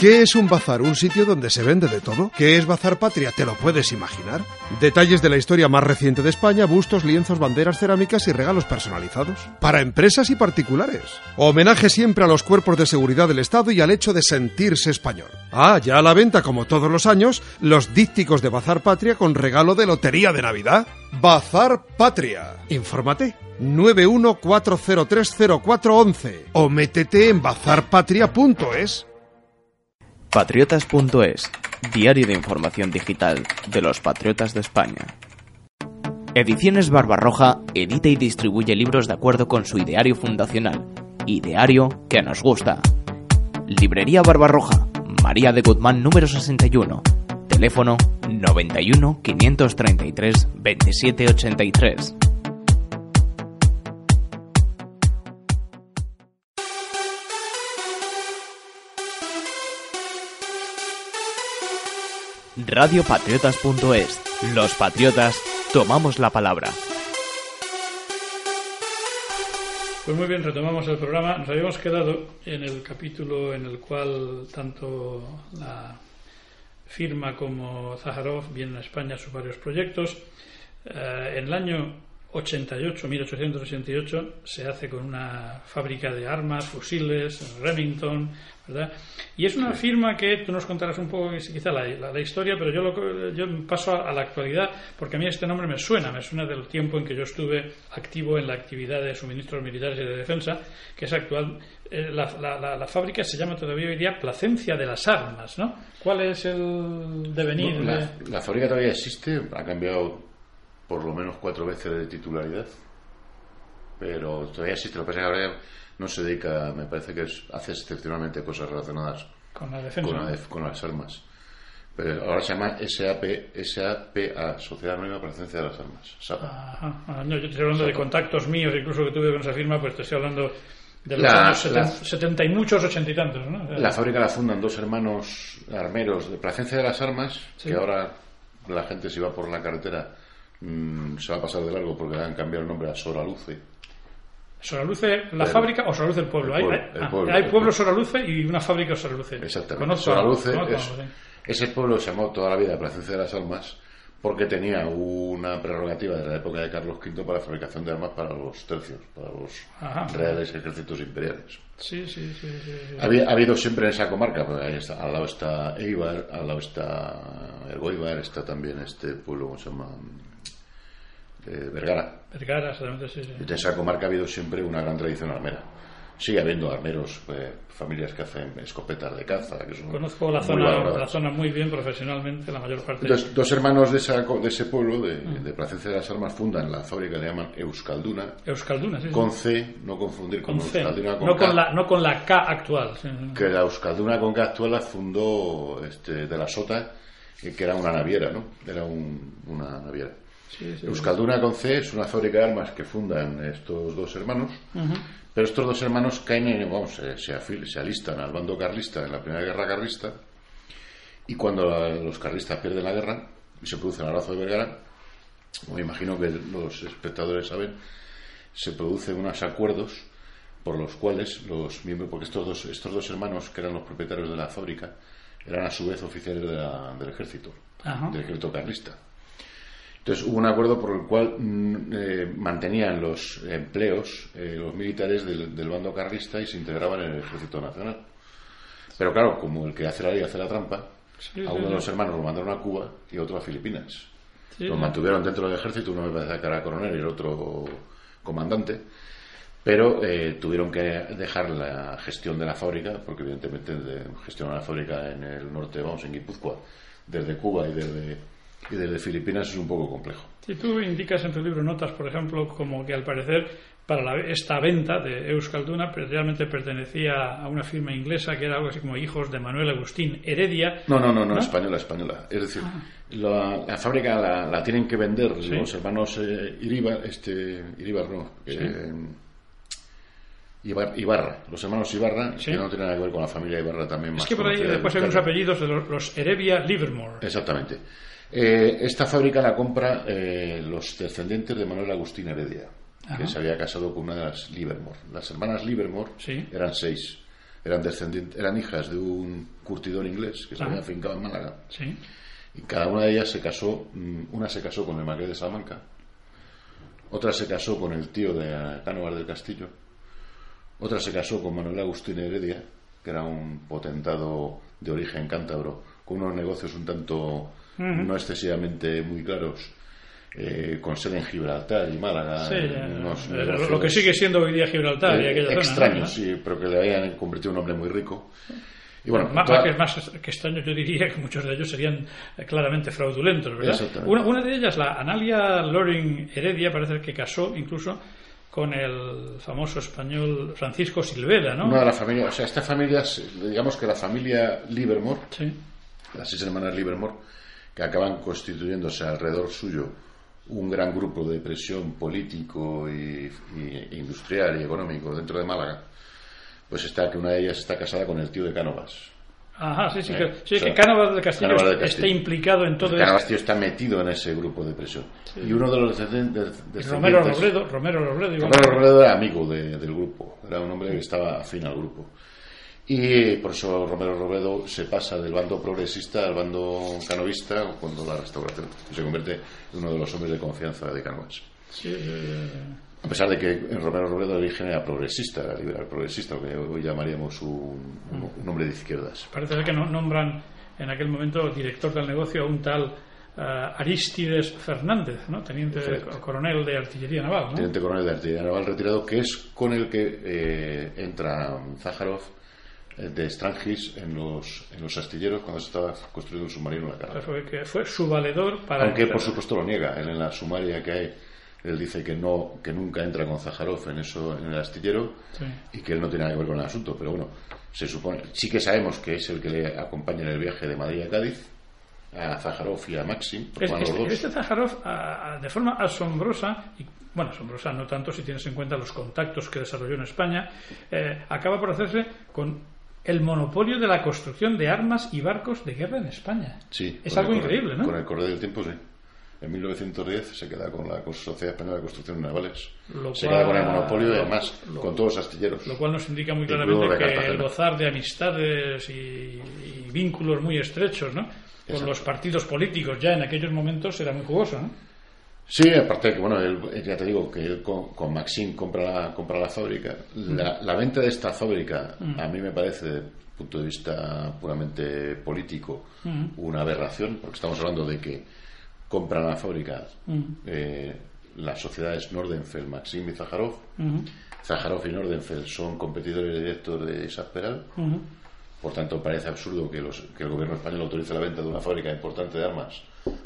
S4: ¿Qué es un bazar? ¿Un sitio donde se vende de todo? ¿Qué es Bazar Patria? ¿Te lo puedes imaginar? Detalles de la historia más reciente de España, bustos, lienzos, banderas, cerámicas y regalos personalizados. Para empresas y particulares. Homenaje siempre a los cuerpos de seguridad del Estado y al hecho de sentirse español. Ah, ya a la venta, como todos los años, los dípticos de Bazar Patria con regalo de lotería de Navidad. Bazar Patria. Infórmate 914030411 o métete en bazarpatria.es.
S1: Patriotas.es, diario de información digital de los patriotas de España. Ediciones Barbarroja edita y distribuye libros de acuerdo con su ideario fundacional, ideario que nos gusta. Librería Barbarroja, María de Guzmán número 61, teléfono 91 533 2783. radiopatriotas.es. Los patriotas tomamos la palabra.
S2: Pues muy bien, retomamos el programa. Nos habíamos quedado en el capítulo en el cual tanto la firma como Zaharov vienen a España sus varios proyectos. Eh, en el año 88, 1888, se hace con una fábrica de armas, fusiles, Remington, ¿verdad? Y es una firma que tú nos contarás un poco quizá la, la, historia, pero yo, lo, yo paso a, la actualidad porque a mí este nombre me suena, me suena del tiempo en que yo estuve activo en la actividad de suministros militares y de defensa, que es actual. Eh, la, la, fábrica se llama todavía hoy día Placencia de las Armas, ¿no? ¿Cuál es el devenir?
S3: la fábrica todavía existe, ha cambiado por lo menos cuatro veces de titularidad, pero todavía existe. Lo que pasa es que ahora no se dedica, me parece que hace excepcionalmente cosas relacionadas
S2: con la defensa,
S3: con, las armas. Pero ahora se llama SAP, SAPA, Sociedad Anónima para la Ciencia de las Armas.
S2: Ajá, no, yo estoy hablando de contactos míos, incluso que tuve con esa firma, pues te estoy hablando de los años 70, y muchos, ochenta y tantos. ¿no?
S3: La fábrica la fundan dos hermanos armeros de Placencia de las Armas, que ahora la gente si va por la carretera Mm, se va a pasar de largo porque le han cambiado el nombre a Soraluce.
S2: ¿Soraluce la fábrica o Soraluce el pueblo? hay, pueblo, hay pueblo Soraluce y una fábrica Soraluce.
S3: Exactamente. Soraluce es, ese pueblo se llamó toda la vida Placencia de las Almas porque tenía una prerrogativa de la época de Carlos V para la fabricación de armas para los tercios, para los reales ejércitos imperiales.
S2: Sí, sí, sí.
S3: ha habido siempre en esa comarca, pues al lado está Eibar, al lado está Ergoibar, está también este pueblo, ¿cómo se llama? Vergara.
S2: Vergara, sí, sí.
S3: En esa comarca ha habido siempre una gran tradición armera. Sigue habiendo armeros, eh, familias que hacen escopetas de caza. Que
S2: Conozco la zona, la zona muy bien profesionalmente, la mayor parte.
S3: Dos, dos hermanos de, esa, de ese pueblo, de, mm. de Placencia de las Armas, fundan la fábrica que le llaman Euskalduna.
S2: Euskalduna, sí.
S3: Con C, no confundir con, Euskalduna
S2: con no Con la, no con la K actual.
S3: Que la Euskalduna con K actual la fundó este, de la Sota, que era una naviera, ¿no? Era un, una naviera. Euskalduna con C es una fábrica de armas que fundan estos dos hermanos, pero estos dos hermanos caen en, vamos, se, se, alistan al bando carlista en la primera guerra carlista, y cuando los carlistas pierden la guerra y se produce el abrazo de Vergara, como me imagino que los espectadores saben, se producen unos acuerdos por los cuales los miembros, porque estos dos, estos dos hermanos que eran los propietarios de la fábrica, eran a su vez oficiales de la- del ejército,
S2: Ajá.
S3: del ejército carlista. Entonces hubo un acuerdo por el cual mm, eh, mantenían los empleos eh, los militares del, del bando carlista y se integraban en el ejército nacional. Pero claro, como el que hace la ley hace la trampa,
S2: Sí,
S3: a
S2: sí,
S3: uno de los hermanos lo mandaron a Cuba y otro a Filipinas.
S2: Sí,
S3: los mantuvieron dentro del ejército, uno me parece que era coronel y el otro comandante, pero eh, tuvieron que dejar la gestión de la fábrica, porque evidentemente de gestionar la fábrica en el norte, vamos, en Guipúzcoa, desde Cuba y desde, y desde Filipinas es un poco complejo.
S2: Si tú indicas en tu libro notas, por ejemplo, como que al parecer para la- esta venta de Euskalduna realmente pertenecía a una firma inglesa que era algo así como Hijos de Manuel Agustín Heredia.
S3: No, no, no, no,
S2: ¿No?
S3: española, española. Es decir, la, la fábrica la, la tienen que vender
S2: Sí.
S3: los hermanos eh, Iríbar, este, Iríbar no, eh, Ibar- Ibarra, los hermanos Ibarra,
S2: Sí.
S3: que no tienen nada que ver con la familia Ibarra también.
S2: Es
S3: más
S2: que por ahí después hay unos apellidos de los, los Heredia Livermore.
S3: Exactamente. Eh, esta fábrica la compra eh, los descendientes de Manuel Agustín Heredia,
S2: Ajá.
S3: que se había casado con una de las Livermore. Las hermanas Livermore
S2: Sí.
S3: eran seis. Eran, descendientes, eran hijas de un curtidor inglés que se
S2: Ajá.
S3: había afincado en Málaga.
S2: Sí.
S3: Y cada una de ellas se casó, mm, una se casó con el marqués de Salamanca, otra se casó con el tío de Cánovas del Castillo, otra se casó con Manuel Agustín Heredia, que era un potentado de origen cántabro, con unos negocios un tanto no excesivamente muy claros, eh, con sede en Gibraltar y Málaga.
S2: Sí,
S3: eh,
S2: eh,
S3: unos
S2: lo- que sigue siendo hoy día Gibraltar y
S3: eh,
S2: aquella zona. ¿no?
S3: sí, pero que le habían convertido en un hombre muy rico. Y bueno,
S2: más,
S3: toda-
S2: que, más que extraño, yo diría que muchos de ellos serían claramente fraudulentos. Una, una de ellas, la Analia Loring Heredia, parece que casó incluso con el famoso español Francisco Silvera, ¿no?
S3: una de las familias, o sea, esta familia, digamos que la familia Livermore,
S2: Sí.
S3: las seis hermanas Livermore, que acaban constituyéndose alrededor suyo un gran grupo de presión político y, y industrial y económico dentro de Málaga, pues está que una de ellas está casada con el tío de Cánovas.
S2: Ajá, sí, sí,
S3: Eh,
S2: que, sí,
S3: o sea,
S2: que Cánovas del Castillo,
S3: Cánovas del
S2: está implicado en todo
S3: Cánovas
S2: esto.
S3: tío está metido en ese grupo de presión. Y uno de los de- descendientes...
S2: Romero Robledo, Romero Robledo.
S3: Romero Robledo era amigo de- del grupo, era un hombre que estaba afín al grupo. Y por eso Romero Robledo se pasa del bando progresista al bando canovista cuando la restauración se convierte en uno de los hombres de confianza de Cánovas.
S2: Sí,
S3: A pesar de que Romero Robledo de origen era progresista, era liberal progresista, lo que hoy llamaríamos un, un- un hombre de izquierdas.
S2: parece ser que no- nombran en aquel momento director del negocio a un tal eh, Aristides Fernández, ¿no? Teniente coronel de artillería naval, ¿no?
S3: Teniente coronel de artillería naval retirado, que es con el que eh, entra eh, de Strangis en los, en los astilleros cuando se estaba construyendo un submarino en la cara.
S2: Fue, que fue su valedor para...
S3: Aunque
S2: entrar.
S3: por supuesto lo niega. Él en la sumaria que hay, él dice que no, que nunca entra con Zaharov en eso, en el astillero,
S2: Sí.
S3: y que él no tiene nada que ver con el asunto. Pero bueno, se supone, sí que sabemos que es el que le acompaña en el viaje de Madrid a Cádiz, a Zaharov y a Maxim,
S2: Es- Este, este Zaharov, a- a- de forma asombrosa, y bueno, asombrosa no tanto si tienes en cuenta los contactos que desarrolló en España, eh, acaba por hacerse con el monopolio de la construcción de armas y barcos de guerra en España.
S3: Sí,
S2: es algo increíble, ¿no?
S3: Con el correr del tiempo, sí. En 1910 se queda con la Sociedad Española de Construcciones Navales.
S2: Lo
S3: se
S2: cual-
S3: queda con el monopolio y además
S2: lo-
S3: con todos los astilleros.
S2: Lo cual nos indica muy claramente que el gozar de amistades y, y vínculos muy estrechos, ¿no? Con
S3: Exacto.
S2: los partidos políticos ya en aquellos momentos era muy jugoso, ¿no?
S3: Sí, aparte de que, bueno, él- él ya te digo que él con, con Maxim compra la, compra la fábrica. La, la venta de esta fábrica, a mí me parece, desde el punto de vista puramente político, una aberración, porque estamos hablando de que compran la fábrica eh, las sociedades Nordenfeld, Maxim y Zaharov. Zaharov y Nordenfeld son competidores directos de Isasperal. Por tanto, parece absurdo que, los- que el gobierno español autorice la venta de una fábrica importante de armas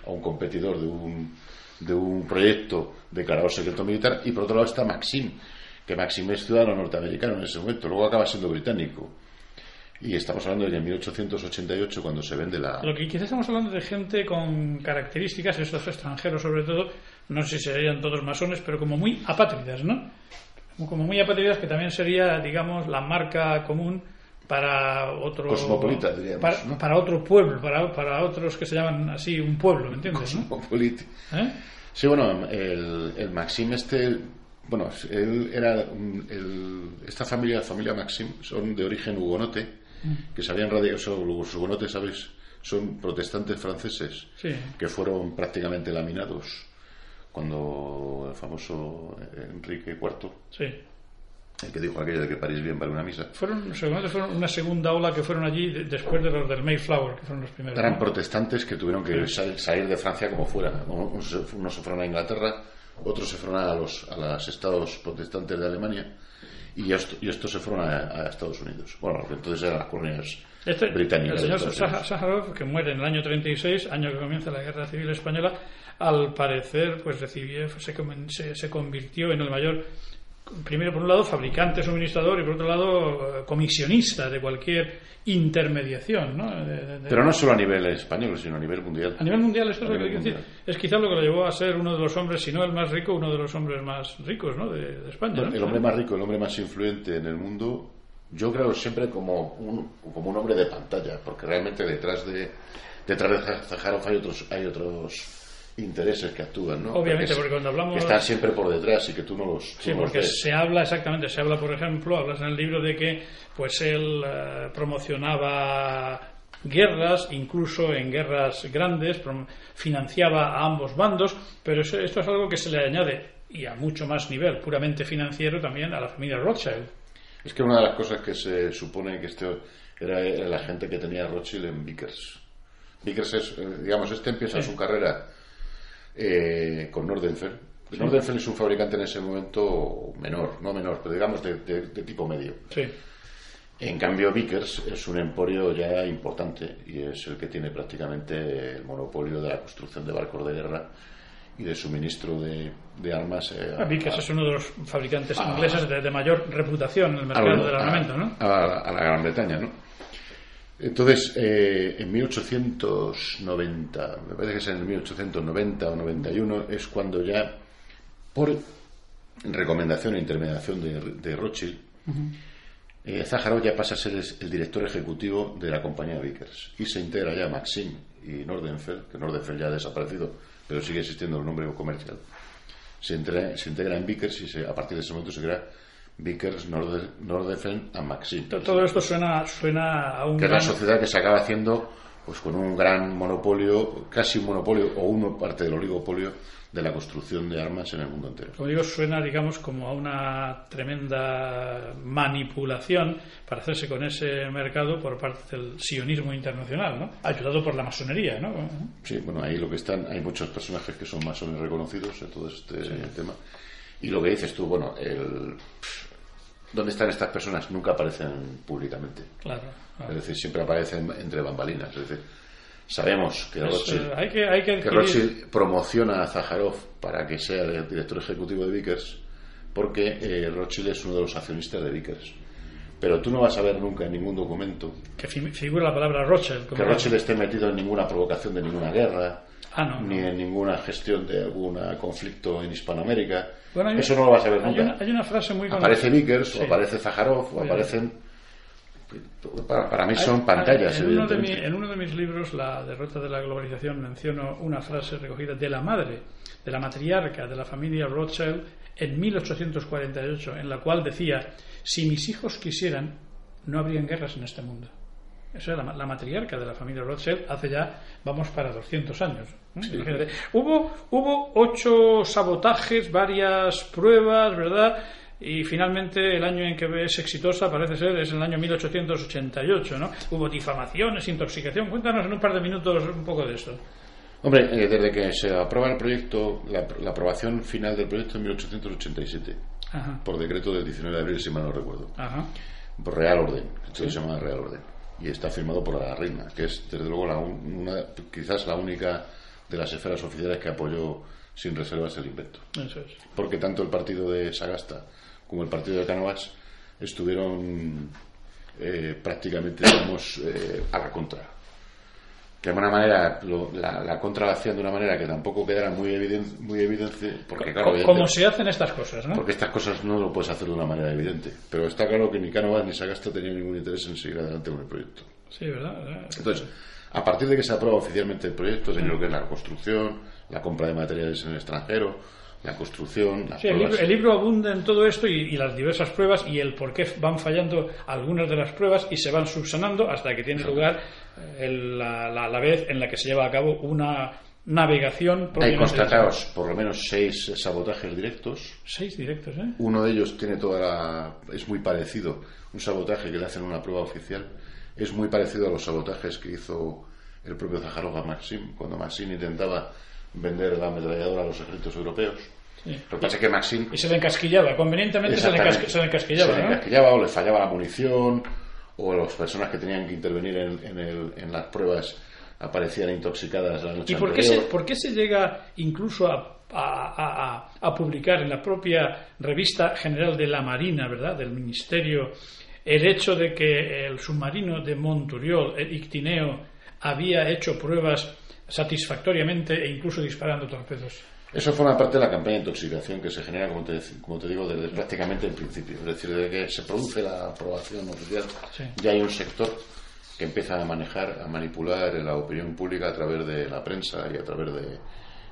S3: a un competidor de un, de un proyecto declarado secreto militar. Y por otro lado está Maxim, que Maxim es ciudadano norteamericano en ese momento, luego acaba siendo británico. Y estamos hablando de que en 1888, cuando se vende la.
S2: Lo que quizás estamos hablando de gente con características, estos extranjeros sobre todo, no sé si serían todos masones, pero como muy apátridas, ¿no? Como muy apátridas, que también sería, digamos, la marca común para otro
S3: Cosmopolita, diríamos,
S2: para,
S3: ¿no?
S2: para otro pueblo, para, para otros que se llaman así un pueblo, ¿me entiendes? no? ¿Eh?
S3: Sí, bueno, el, el Maxim este, bueno, él era, el- esta familia, la familia Maxim, son de origen hugonote que se habían radicado, los hugonotes, ¿sabes? Son protestantes franceses
S2: Sí.
S3: que fueron prácticamente laminados cuando el famoso Enrique IV,
S2: Sí.
S3: El que dijo aquello de que París bien vale una misa,
S2: Fueron, seguramente fueron una segunda ola que fueron allí de- después de los del Mayflower, que fueron los primeros.
S3: eran
S2: ¿no?
S3: protestantes que tuvieron que sal- salir de Francia como fuera. Unos se, unos se fueron a Inglaterra, otros se fueron a los, a los estados protestantes de Alemania y, esto- y estos se fueron a, a Estados Unidos. Bueno, entonces eran las colonias
S2: Este,
S3: británicas.
S2: el señor. Sájarov, que muere en el año 36, año que comienza la Guerra Civil Española, al parecer pues recibió, se, se convirtió en el mayor, primero por un lado fabricante, suministrador y por otro lado eh, comisionista de cualquier intermediación. ¿no? De-
S3: Pero no solo a nivel español, sino a nivel mundial.
S2: a nivel mundial, esto es lo que que decir. Es quizá lo que lo llevó a ser uno de los hombres, si no el más rico, uno de los hombres más ricos ¿no? de, de España. ¿no?
S3: El hombre más rico, el hombre más influyente en el mundo, yo creo siempre como un, como un hombre de pantalla, porque realmente detrás de detrás de Zaharov hay otros hay otros intereses que actúan, ¿no?
S2: Obviamente, porque cuando hablamos-
S3: que están siempre por detrás y que tú no los tú
S2: Sí,
S3: no los
S2: porque
S3: ves.
S2: se habla exactamente, se habla, por ejemplo, hablas en el libro de que pues él eh, promocionaba guerras, incluso en guerras grandes, financiaba a ambos bandos, pero eso- esto es algo que se le añade, y a mucho más nivel, puramente financiero, también a la familia Rothschild.
S3: Es que una de las cosas que se supone que este era el agente que tenía Rothschild en Vickers. Vickers es, eh, digamos, este empieza su carrera eh, con Nordenfeld. Nordenfeld es un fabricante en ese momento menor, no menor, pero digamos de, de- de tipo medio.
S2: Sí.
S3: En cambio, Vickers es un emporio ya importante y es el que tiene prácticamente el monopolio de la construcción de barcos de guerra y de suministro de, de armas. eh, a-
S2: Vickers
S3: a-
S2: es uno de los fabricantes
S3: Ah.
S2: ingleses de, de mayor reputación en el mercado del armamento, ¿no?
S3: a- a la Gran Bretaña, ¿no? Entonces, eh, en 1890, me parece que es en el 1890 o 91, es cuando ya, por recomendación e intermediación de, de Rothschild, eh, Zaharov ya pasa a ser el director ejecutivo de la compañía Vickers y se integra ya Maxim y Nordenfeld, que Nordenfeld ya ha desaparecido, pero sigue existiendo el nombre comercial. Se, integra- se integra en Vickers y se- a partir de ese momento se crea Vickers, Norde- Nordenfeld y Maxim.
S2: Todo esto suena, suena a un
S3: que es la
S2: gran-
S3: sociedad que se acaba haciendo pues con un gran monopolio, casi un monopolio o una parte del oligopolio de la construcción de armas en el mundo entero.
S2: como digo, suena, digamos, como a una tremenda manipulación para hacerse con ese mercado por parte del sionismo internacional, ¿no? Ayudado por la masonería, ¿no?
S3: Sí, bueno, ahí lo que están, hay muchos personajes que son masones reconocidos en todo este tema. Y lo que dices tú, bueno, el, ¿dónde están estas personas? Nunca aparecen públicamente.
S2: Claro. claro.
S3: Es decir, siempre aparecen entre bambalinas. Es decir, sabemos que Rothschild,
S2: hay que, hay que
S3: que
S2: adquirir-
S3: Rothschild promociona a Zaharov para que sea el director ejecutivo de Vickers, porque eh, Rothschild es uno de los accionistas de Vickers. Pero tú no vas a ver nunca en ningún documento
S2: que fi- figura la palabra Rothschild. como-
S3: que Rothschild esté metido en ninguna provocación de ninguna guerra,
S2: Ah, no, no.
S3: ni en ninguna gestión de algún conflicto en Hispanoamérica.
S2: Bueno,
S3: Eso no lo vas a ver
S2: hay
S3: nunca.
S2: una, hay una frase muy
S3: Aparece Vickers,
S2: Sí.
S3: o aparece Zaharov, o aparecen. Para, para mí son pantallas,
S2: en, uno de mi- en uno de mis libros, La derrota de la globalización, menciono una frase recogida de la madre, de la matriarca de la familia Rothschild en 1848, en la cual decía, si mis hijos quisieran, no habrían guerras en este mundo. Eso era la, la matriarca de la familia Rothschild hace ya, vamos para 200 años. Hubo, hubo ocho sabotajes, varias pruebas, ¿verdad? Y finalmente el año en que es exitosa parece ser es el año 1888, ¿no? Hubo difamaciones, intoxicación. Cuéntanos en un par de minutos un poco de esto.
S3: Hombre, desde que se aprueba el proyecto, la, la aprobación final del proyecto en 1887,
S2: Ajá,
S3: por decreto del 19 de abril, si mal no recuerdo.
S2: ajá.
S3: Real Orden, esto se llama Real Orden, y está firmado por la reina, que es desde luego la un- una, quizás la única de las esferas oficiales que apoyó sin reservas el invento.
S2: Eso es.
S3: Porque tanto el partido de Sagasta como el partido de Cánovas estuvieron eh, prácticamente, digamos, eh, a la contra. De alguna manera, lo- la, la contra la hacían de una manera que tampoco quedara muy evidente, muy evidente porque claro,
S2: Como se hacen estas cosas, ¿no?
S3: porque estas cosas no lo puedes hacer de una manera evidente. Pero está claro que ni Cánovas ni Sagasta tenían ningún interés en seguir adelante con el proyecto.
S2: Sí, ¿verdad? ¿verdad?
S3: Entonces, a partir de que se aprueba oficialmente el proyecto, de lo que es la construcción, la compra de materiales en el extranjero, la construcción, las
S2: Sí, el, libro, el libro abunda en todo esto y, y las diversas pruebas y el por qué van fallando algunas de las pruebas y se van subsanando hasta que tiene lugar eh, el- la, la- la vez en la que se lleva a cabo una navegación.
S3: Hay constatados por lo menos seis sabotajes directos.
S2: Seis directos, ¿eh?
S3: Uno de ellos tiene toda la, es muy parecido, un sabotaje que le hacen en una prueba oficial, es muy parecido a los sabotajes que hizo el propio Zaharov a Maxim, cuando Maxim intentaba vender la ametralladora a los ejércitos europeos.
S2: Sí.
S3: Lo que pasa es que Maxim
S2: Y se le encasquillaba, convenientemente se le, se encasquillaba,
S3: Se le
S2: ¿no?
S3: encasquillaba o le fallaba la munición o las personas que tenían que intervenir en, en el- en las pruebas aparecían intoxicadas la noche
S2: ¿Y por qué, se,
S3: anterior.
S2: por qué se llega incluso a, a- a- a- a publicar en la propia revista general de la Marina, ¿verdad? Del Ministerio, el hecho de que el submarino de Monturiol, el Ictineo, había hecho pruebas satisfactoriamente e incluso disparando torpedos?
S3: Eso forma parte de la campaña de intoxicación que se genera, como te, como te digo, desde prácticamente el principio. Es decir, desde que se produce la aprobación oficial,
S2: Sí.
S3: ya hay un sector que empieza a manejar, a manipular la opinión pública a través de la prensa y a través de,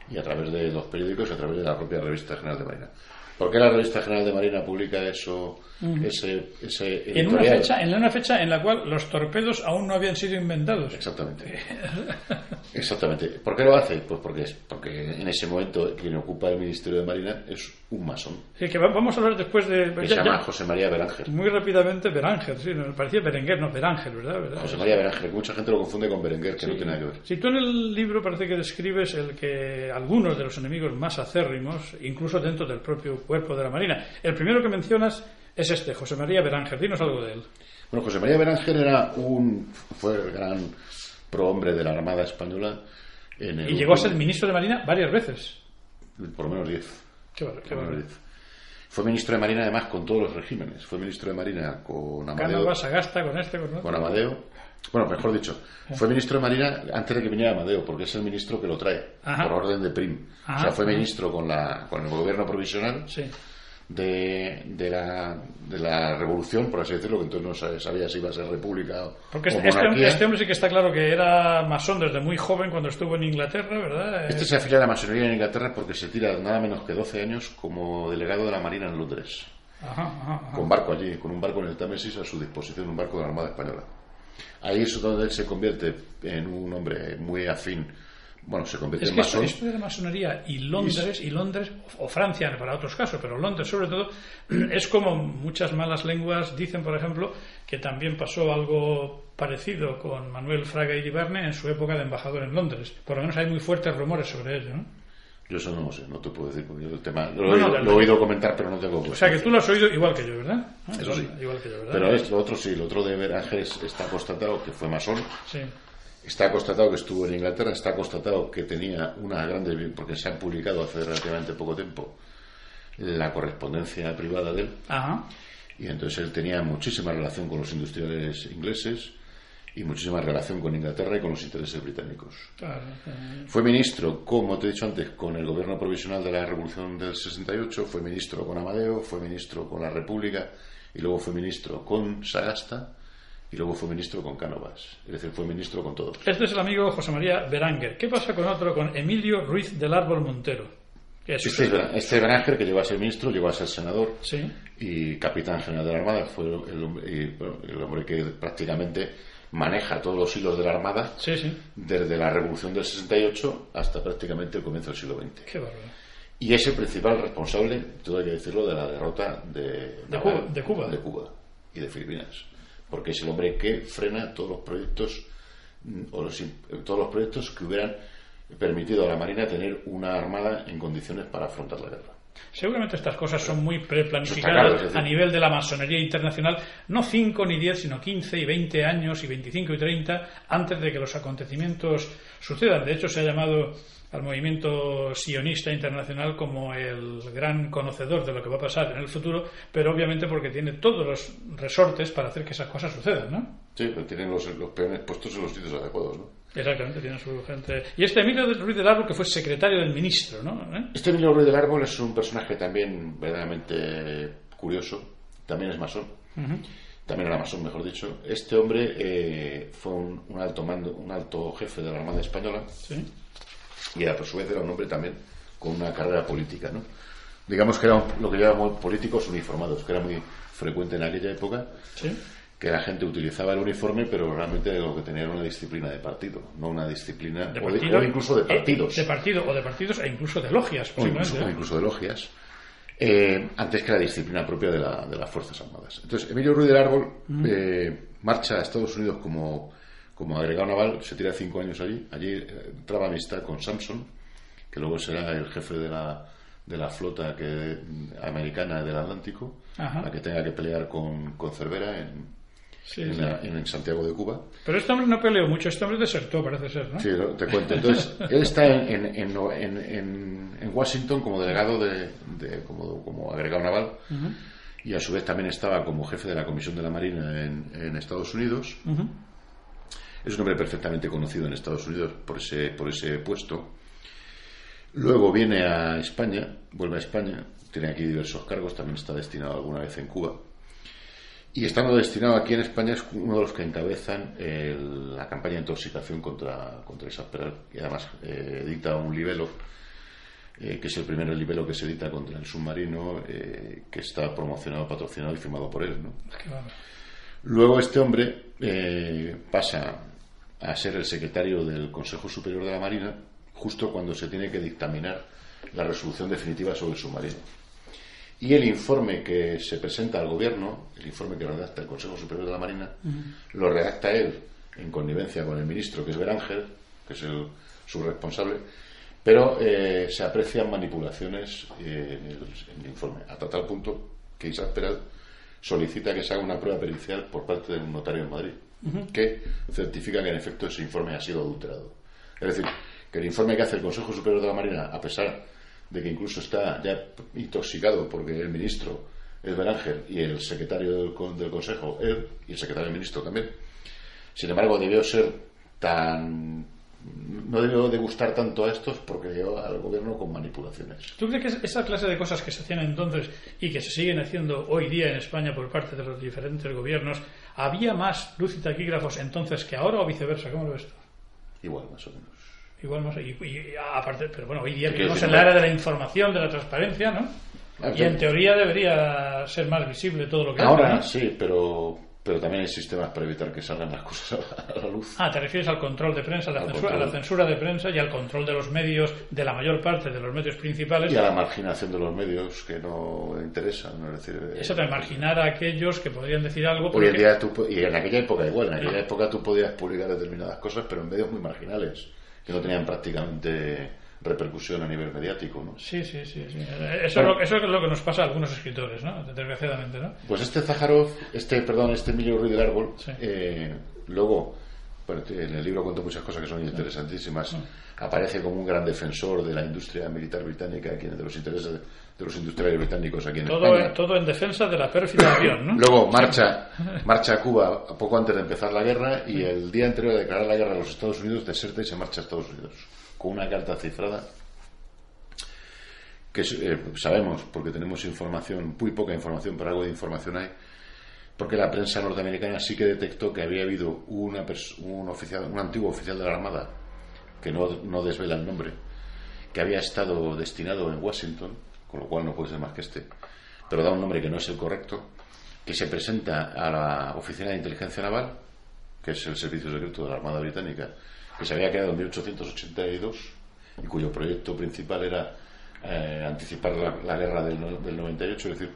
S3: y a través de los periódicos y a través de la propia Revista General de Marina. ¿Por qué la Revista General de Marina publica eso, ese, ese
S2: En una, fecha, en una fecha en la cual los torpedos aún no habían sido inventados.
S3: Exactamente. <laughs> Exactamente. ¿Por qué lo hace? Pues porque, es, porque en ese momento quien ocupa el Ministerio de Marina es un masón.
S2: Que va- vamos a hablar después de...
S3: Se llama José María Beránger.
S2: muy rápidamente, Beránger, sí, me parecía Berenguer, no, Beránger, ¿verdad? ¿verdad?
S3: José María Beránger, que mucha gente lo confunde con Berenguer, que no tiene nada que ver.
S2: Si tú en el libro parece que describes el que algunos de los enemigos más acérrimos, incluso dentro del propio cuerpo de la Marina, el primero que mencionas es este, José María Beránger. Dinos algo de él.
S3: Bueno, José María Beránger era un, fue el gran prohombre de la Armada Española. En el
S2: Y llegó a ser ministro de Marina varias veces.
S3: Por lo menos 10.
S2: Qué bar- qué
S3: por lo menos
S2: barbaridad.
S3: 10. Fue ministro de Marina además con todos los regímenes. Fue ministro de Marina con Amadeo.
S2: Cánovas, Sagasta, con este, con otro.
S3: con Amadeo. Bueno, mejor dicho, fue ministro de Marina antes de que viniera Amadeo, porque es el ministro que lo trae,
S2: Ajá.
S3: por orden de Prim.
S2: Ajá.
S3: O sea, fue ministro con, la, con el gobierno provisional
S2: Sí.
S3: De, de, la, de la revolución, por así decirlo, que entonces no sa- sabía si iba a ser república o,
S2: Porque
S3: o
S2: este, este hombre,
S3: monarquía.
S2: este hombre sí que está claro que era masón desde muy joven cuando estuvo en Inglaterra, ¿verdad?
S3: Este se afilia a la masonería en Inglaterra porque se tira nada menos que 12 años como delegado de la Marina en Londres.
S2: Ajá, ajá, ajá.
S3: con barco allí, con un barco en el Támesis a su disposición, un barco de la Armada Española. Ahí es donde él se convierte en un hombre muy afín. Bueno, se convierte
S2: Es
S3: en
S2: que
S3: masón.
S2: esto de la masonería y Londres, y Londres, o Francia para otros casos, pero Londres sobre todo, <clears throat> es como muchas malas lenguas dicen, por ejemplo, que también pasó algo parecido con Manuel Fraga Iribarne en su época de embajador en Londres. Por lo menos hay muy fuertes rumores sobre ello, ¿no?
S3: Yo eso no lo sé, no te puedo decir, porque yo el tema lo,
S2: No,
S3: he,
S2: no,
S3: oído-
S2: del-
S3: lo he oído comentar, pero no tengo
S2: O sea que tú lo has oído igual que yo, ¿verdad? ¿Ah?
S3: Eso sí.
S2: Igual que yo, ¿verdad?
S3: Pero es, lo otro sí, lo otro de Beranger es- está constatado que fue masón,
S2: Sí.
S3: Está constatado que estuvo en Inglaterra, está constatado que tenía una grande, porque se han publicado hace relativamente poco tiempo la correspondencia privada de él,
S2: Ajá.
S3: Y entonces él tenía muchísima relación con los industriales ingleses y muchísima relación con Inglaterra y con los intereses británicos.
S2: Claro. eh,
S3: Fue ministro, como te he dicho antes, con el gobierno provisional de la Revolución del 68, fue ministro con Amadeo, fue ministro con la República y luego fue ministro con Sagasta y luego fue ministro con Cánovas. Es decir, fue ministro con todos.
S2: Este es el amigo José María Beránger. ¿Qué pasa con otro, con Emilio Ruiz del Árbol Montero? Es-
S3: Este, este Beránger, que llegó a ser ministro, llegó a ser senador
S2: Sí.
S3: y capitán general de la Armada, fue el hombre, el hombre que prácticamente maneja todos los hilos de la Armada
S2: Sí, sí.
S3: desde la Revolución del 68 hasta prácticamente el comienzo del siglo XX.
S2: Qué bárbaro.
S3: Y es el principal responsable, todo hay que decirlo, de la derrota de,
S2: De Cuba, de Cuba.
S3: de Cuba y de Filipinas. Porque es el hombre que frena todos los proyectos, mm, o los todos los proyectos que hubieran permitido a la Marina tener una armada en condiciones para afrontar la guerra.
S2: Seguramente estas cosas son muy preplanificadas
S3: claro,
S2: a nivel de la masonería internacional, no 5 ni 10, sino 15 y 20 años y 25 y 30 antes de que los acontecimientos sucedan. De hecho, se ha llamado al movimiento sionista internacional como el gran conocedor de lo que va a pasar en el futuro, pero obviamente porque tiene todos los resortes para hacer que esas cosas sucedan, ¿no?
S3: Sí, pero tienen los, los peones puestos en los sitios adecuados, ¿no?
S2: Exactamente, tiene su gente. Y este Emilio Ruiz del Árbol, que fue secretario del ministro, ¿no? ¿Eh?
S3: Este Emilio Ruiz del Árbol es un personaje también verdaderamente curioso, también es masón, también era masón, mejor dicho. Este hombre eh, fue un, un alto mando, un alto jefe de la Armada Española
S2: Sí.
S3: y a su vez era un hombre también con una carrera política, ¿no? Digamos que eran lo que llamamos políticos uniformados, que era muy frecuente en aquella época, que la gente utilizaba el uniforme, pero realmente lo que tenía era una disciplina de partido, no una disciplina
S2: de
S3: o,
S2: partido,
S3: o incluso de partidos.
S2: Eh, de partido o de partidos e incluso de logias,
S3: o incluso,
S2: ¿eh?
S3: o incluso de logias. Eh, antes que la disciplina propia de, la, de, las Fuerzas Armadas. Entonces, Emilio Ruiz del Árbol eh, marcha a Estados Unidos como, como agregado naval, se tira cinco años allí. Allí eh, traba amistad con Samson, que luego será el jefe de la, de la flota que, americana del Atlántico,
S2: Ajá.
S3: la que tenga que pelear con, con Cervera en,
S2: Sí,
S3: en,
S2: sí.
S3: la- en Santiago de Cuba.
S2: Pero este hombre no peleó mucho, este hombre desertó, parece ser, ¿no?
S3: Sí, te cuento. Entonces, él está en, en, en, en- en- en Washington como delegado de, de- como, como agregado naval y a su vez también estaba como jefe de la Comisión de la Marina en, en Estados Unidos. Es un hombre perfectamente conocido en Estados Unidos por ese, por ese puesto. Luego viene a España, vuelve a España, tiene aquí diversos cargos, también está destinado alguna vez en Cuba. Y estando destinado aquí en España es uno de los que encabezan el- la campaña de intoxicación contra, contra Peral, y además eh, edita un libelo, eh, que es el primer libelo que se edita contra el submarino, eh, que está promocionado, patrocinado y firmado por él. ¿no? Luego este hombre eh, pasa a ser el secretario del Consejo Superior de la Marina justo cuando se tiene que dictaminar la resolución definitiva sobre el submarino. Y el informe que se presenta al gobierno, el informe que redacta el Consejo Superior de la Marina, lo redacta él en connivencia con el ministro, que es Beranger, que es el, su responsable, pero eh, se aprecian manipulaciones eh, en, el, en el informe, hasta tal punto que Isaac Peral solicita que se haga una prueba pericial por parte de un notario en Madrid, que certifica que en efecto ese informe ha sido adulterado. Es decir, que el informe que hace el Consejo Superior de la Marina, a pesar de que incluso está ya intoxicado porque el ministro es Beranger y el secretario del, del Consejo, él, y el secretario del ministro también, sin embargo, debió ser tan. No debió de gustar tanto a estos porque llegó al gobierno con manipulaciones.
S2: ¿Tú crees que esa clase de cosas que se hacían entonces y que se siguen haciendo hoy día en España por parte de los diferentes gobiernos, había más luz y taquígrafos entonces que ahora o viceversa? ¿Cómo lo ves tú?
S3: Igual, más o menos.
S2: Igual más. Y, y aparte, pero bueno, hoy día vivimos en la
S3: no-
S2: era de la información, de la transparencia, ¿no?
S3: Ah,
S2: Y en teoría debería ser más visible todo lo que
S3: Ahora
S2: hace, ¿no?
S3: sí, pero, pero también hay sistemas para evitar que salgan las cosas a la, luz.
S2: Ah, te refieres al control de prensa, a la, censura, a la censura de prensa y al control de los medios, de la mayor parte de los medios principales.
S3: Y a la marginación de los medios que no interesan. ¿no? Es decir, eh,
S2: Eso de marginar a aquellos que podrían decir algo.
S3: Hoy en día, tú, y en aquella época igual, en aquella época tú podías publicar determinadas cosas, pero en medios muy marginales, que no tenían prácticamente repercusión a nivel mediático. ¿no?
S2: Sí, sí, sí. sí. Eso, es lo, eso es lo que nos pasa a algunos escritores, ¿no? Desgraciadamente, ¿no?
S3: Pues este Zaharov, este, perdón, este Emilio Ruiz del Árbol,
S2: Sí.
S3: eh, luego, bueno, en el libro cuento muchas cosas que son interesantísimas, aparece como un gran defensor de la industria militar británica, aquí, de los intereses de, los industriales británicos aquí en
S2: Todo,
S3: España.
S2: todo en defensa de la pérfida avión, ¿no? <coughs>
S3: Luego marcha, marcha a Cuba poco antes de empezar la guerra y el día anterior a declarar la guerra a los Estados Unidos deserta y se marcha a Estados Unidos con una carta cifrada que eh, sabemos porque tenemos información, muy poca información, pero algo de información hay, porque la prensa norteamericana sí que detectó que había habido una un, oficial, un antiguo oficial de la Armada, que no, no desvela el nombre, que había estado destinado en Washington, con lo cual no puede ser más que este, pero da un nombre que no es el correcto, que se presenta a la Oficina de Inteligencia Naval, que es el servicio secreto de la Armada Británica, que se había creado en 1882 y cuyo proyecto principal era eh, anticipar la, guerra del, del 98, es decir,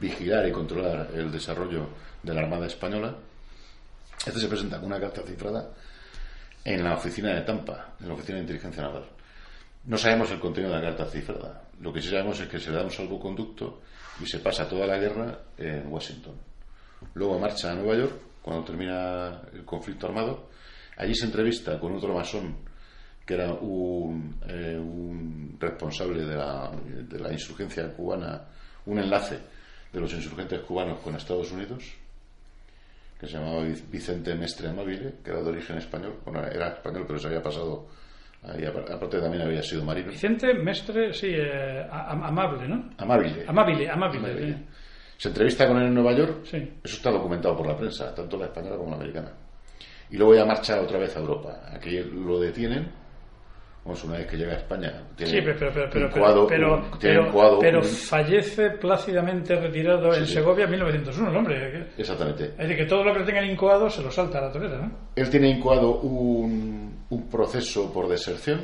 S3: vigilar y controlar el desarrollo de la Armada Española. Este se presenta con una carta cifrada en la oficina de Tampa, en la oficina de inteligencia naval. No sabemos el contenido de la carta cifrada. Lo que sí sabemos es que se da un salvoconducto y se pasa toda la guerra en Washington. Luego marcha a Nueva York cuando termina el conflicto armado. Allí se entrevista con otro masón que era un, eh, responsable de la, de la insurgencia cubana, un enlace de los insurgentes cubanos con Estados Unidos, que se llamaba Vic- Vicente Mestre Amabile, que era de origen español. Bueno, era español, pero se había pasado. Ahí, aparte también había sido marino.
S2: Vicente Mestre, sí, eh, amable, ¿no?
S3: Amabile.
S2: Amabile. sí.
S3: Se entrevista con él en Nueva York.
S2: Sí.
S3: Eso está documentado por la prensa, tanto la española como la americana. Y luego ya marcha otra vez a Europa. Aquí lo detienen Vamos, una vez que llega a España, tiene
S2: Sí, pero, pero, pero, pero, pero, pero fallece plácidamente retirado en
S3: sí.
S2: Segovia en 1901, el hombre.
S3: Exactamente.
S2: Es decir, que todo lo que tengan incoado se lo salta a la torera, ¿no?
S3: Él tiene incoado un, un proceso por deserción.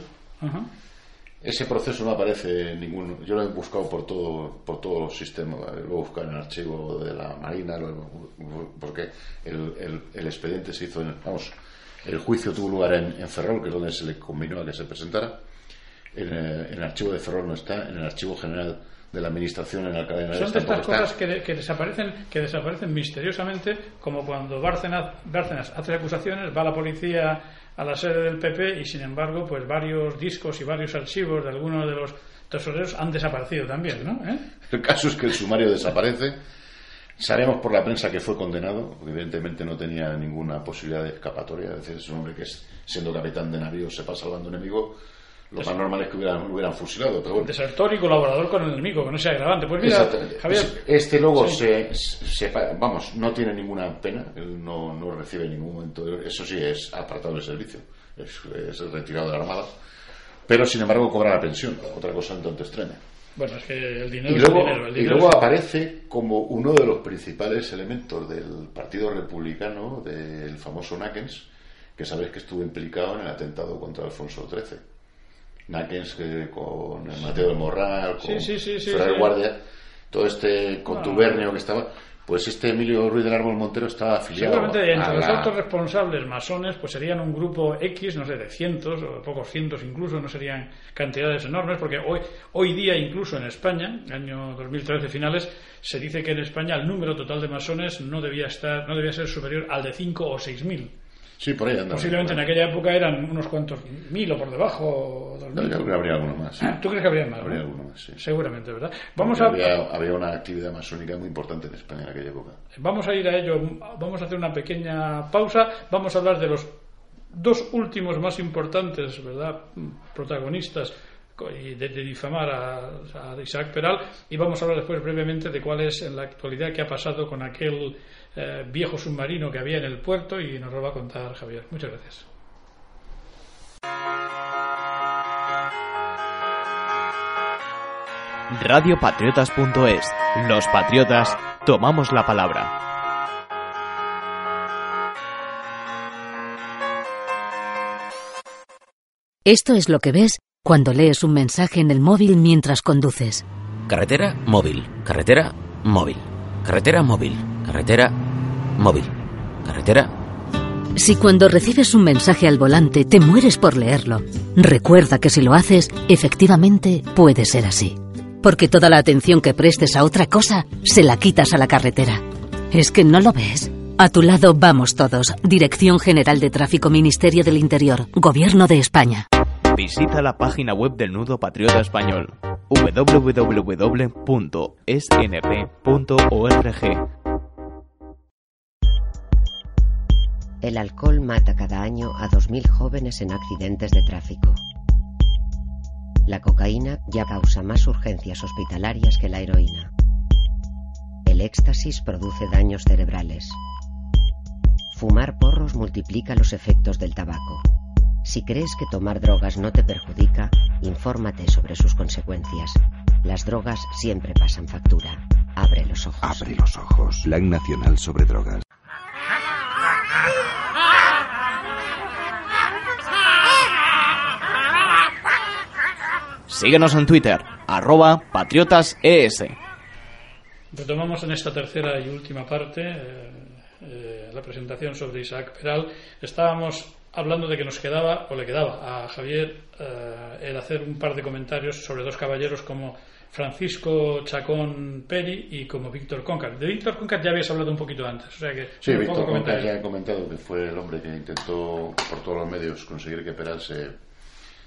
S3: Ese proceso no aparece en ningún. Yo lo he buscado por todo, por todos los sistemas. Lo he buscado en el archivo de la Marina, porque el, el- el expediente se hizo en. Vamos, el juicio tuvo lugar en, en Ferrol, que es donde se le combinó a que se presentara. En, eh, en el archivo de Ferrol no está, en el archivo general de la Administración en de Henares
S2: Son de estas cosas que, de- que desaparecen que desaparecen misteriosamente, como cuando Bárcenas, Bárcenas hace acusaciones, va la policía a la sede del PP y sin embargo, pues varios discos y varios archivos de algunos de los tesoreros han desaparecido también, ¿no? ¿Eh?
S3: El caso es que el sumario desaparece. Sabemos por la prensa que fue condenado, porque evidentemente no tenía ninguna posibilidad de escapatoria. Es decir, es un hombre que, siendo capitán de navío, se pasa salvando enemigo. Lo más normal es que hubieran, lo hubieran fusilado, pero bueno.
S2: Desertor y colaborador con el enemigo, que no sea agravante. Pues mira. Javier,
S3: Este luego
S2: Sí.
S3: se, se- Vamos, no tiene ninguna pena. Él no, no recibe en ningún momento. Eso sí, es apartado del servicio. Es, es retirado de la Armada. Pero, sin embargo, cobra la pensión. Otra cosa un tanto extraña.
S2: Bueno, es que el dinero
S3: Y
S2: es el
S3: luego,
S2: dinero. El
S3: y
S2: dinero
S3: luego
S2: es-
S3: aparece como uno de los principales elementos del Partido Republicano, del famoso Nackens, que sabes que estuvo implicado en el atentado contra Alfonso XIII. Nackens con Mateo del Morral, con
S2: Sí, sí,
S3: Ferrer. Guardia, todo este contubernio que estaba, pues este Emilio Ruiz del Árbol Montero estaba afiliado
S2: Seguramente entre los
S3: la-
S2: altos responsables masones pues serían un grupo X, no sé, de cientos o de pocos cientos incluso, no serían cantidades enormes, porque hoy, hoy día incluso en España, año 2013 finales, se dice que en España el número total de masones no debía estar, no debía ser superior al de 5 o 6 mil.
S3: Sí, por ahí anda.
S2: Posiblemente en aquella época eran unos cuantos mil o por debajo, dos
S3: No,
S2: mil.
S3: yo creo que habría alguno más. sí. <clears throat>
S2: ¿Tú crees que habría más?
S3: Habría
S2: no?
S3: alguno más, sí.
S2: Seguramente, ¿verdad? Vamos
S3: Porque
S2: a,
S3: había, había una actividad masónica muy importante en España en aquella época.
S2: Vamos a ir a ello, vamos a hacer una pequeña pausa, vamos a hablar de los dos últimos más importantes, ¿verdad? Protagonistas y de, de difamar a, a Isaac Peral y vamos a hablar después brevemente de cuál es en la actualidad qué ha pasado con aquel eh, viejo submarino que había en el puerto y nos lo va a contar Javier. Muchas gracias.
S1: Radiopatriotas.es. Los patriotas tomamos la palabra.
S5: Esto es lo que ves cuando lees un mensaje en el móvil mientras conduces.
S6: Carretera móvil, carretera móvil, carretera móvil, carretera móvil, carretera.
S5: Si cuando recibes un mensaje al volante te mueres por leerlo, recuerda que si lo haces, efectivamente puede ser así. Porque toda la atención que prestes a otra cosa, se la quitas a la carretera. ¿Es que no lo ves? A tu lado vamos todos. Dirección General de Tráfico Ministerio del Interior, Gobierno de España.
S1: Visita la página web del Nudo Patriota Español www.snp.org.
S7: El alcohol mata cada año a 2.000 jóvenes en accidentes de tráfico. La cocaína ya causa más urgencias hospitalarias que la heroína. El éxtasis produce daños cerebrales. Fumar porros multiplica los efectos del tabaco. Si crees que tomar drogas no te perjudica, infórmate sobre sus consecuencias. Las drogas siempre pasan factura. Abre los ojos.
S8: Abre los ojos. Plan Nacional sobre Drogas.
S1: Síguenos en Twitter, arroba patriotases.
S2: Retomamos en esta tercera y última parte eh, eh, la presentación sobre Isaac Peral. Estábamos hablando de que nos quedaba, o le quedaba a Javier, eh, el hacer un par de comentarios sobre dos caballeros como Francisco Chacón Peri y como Víctor Concar. De Víctor Concar ya habías hablado un poquito antes, o sea que
S3: Sí, Víctor Concar ya he comentado que fue el hombre que intentó por todos los medios conseguir que Peral se,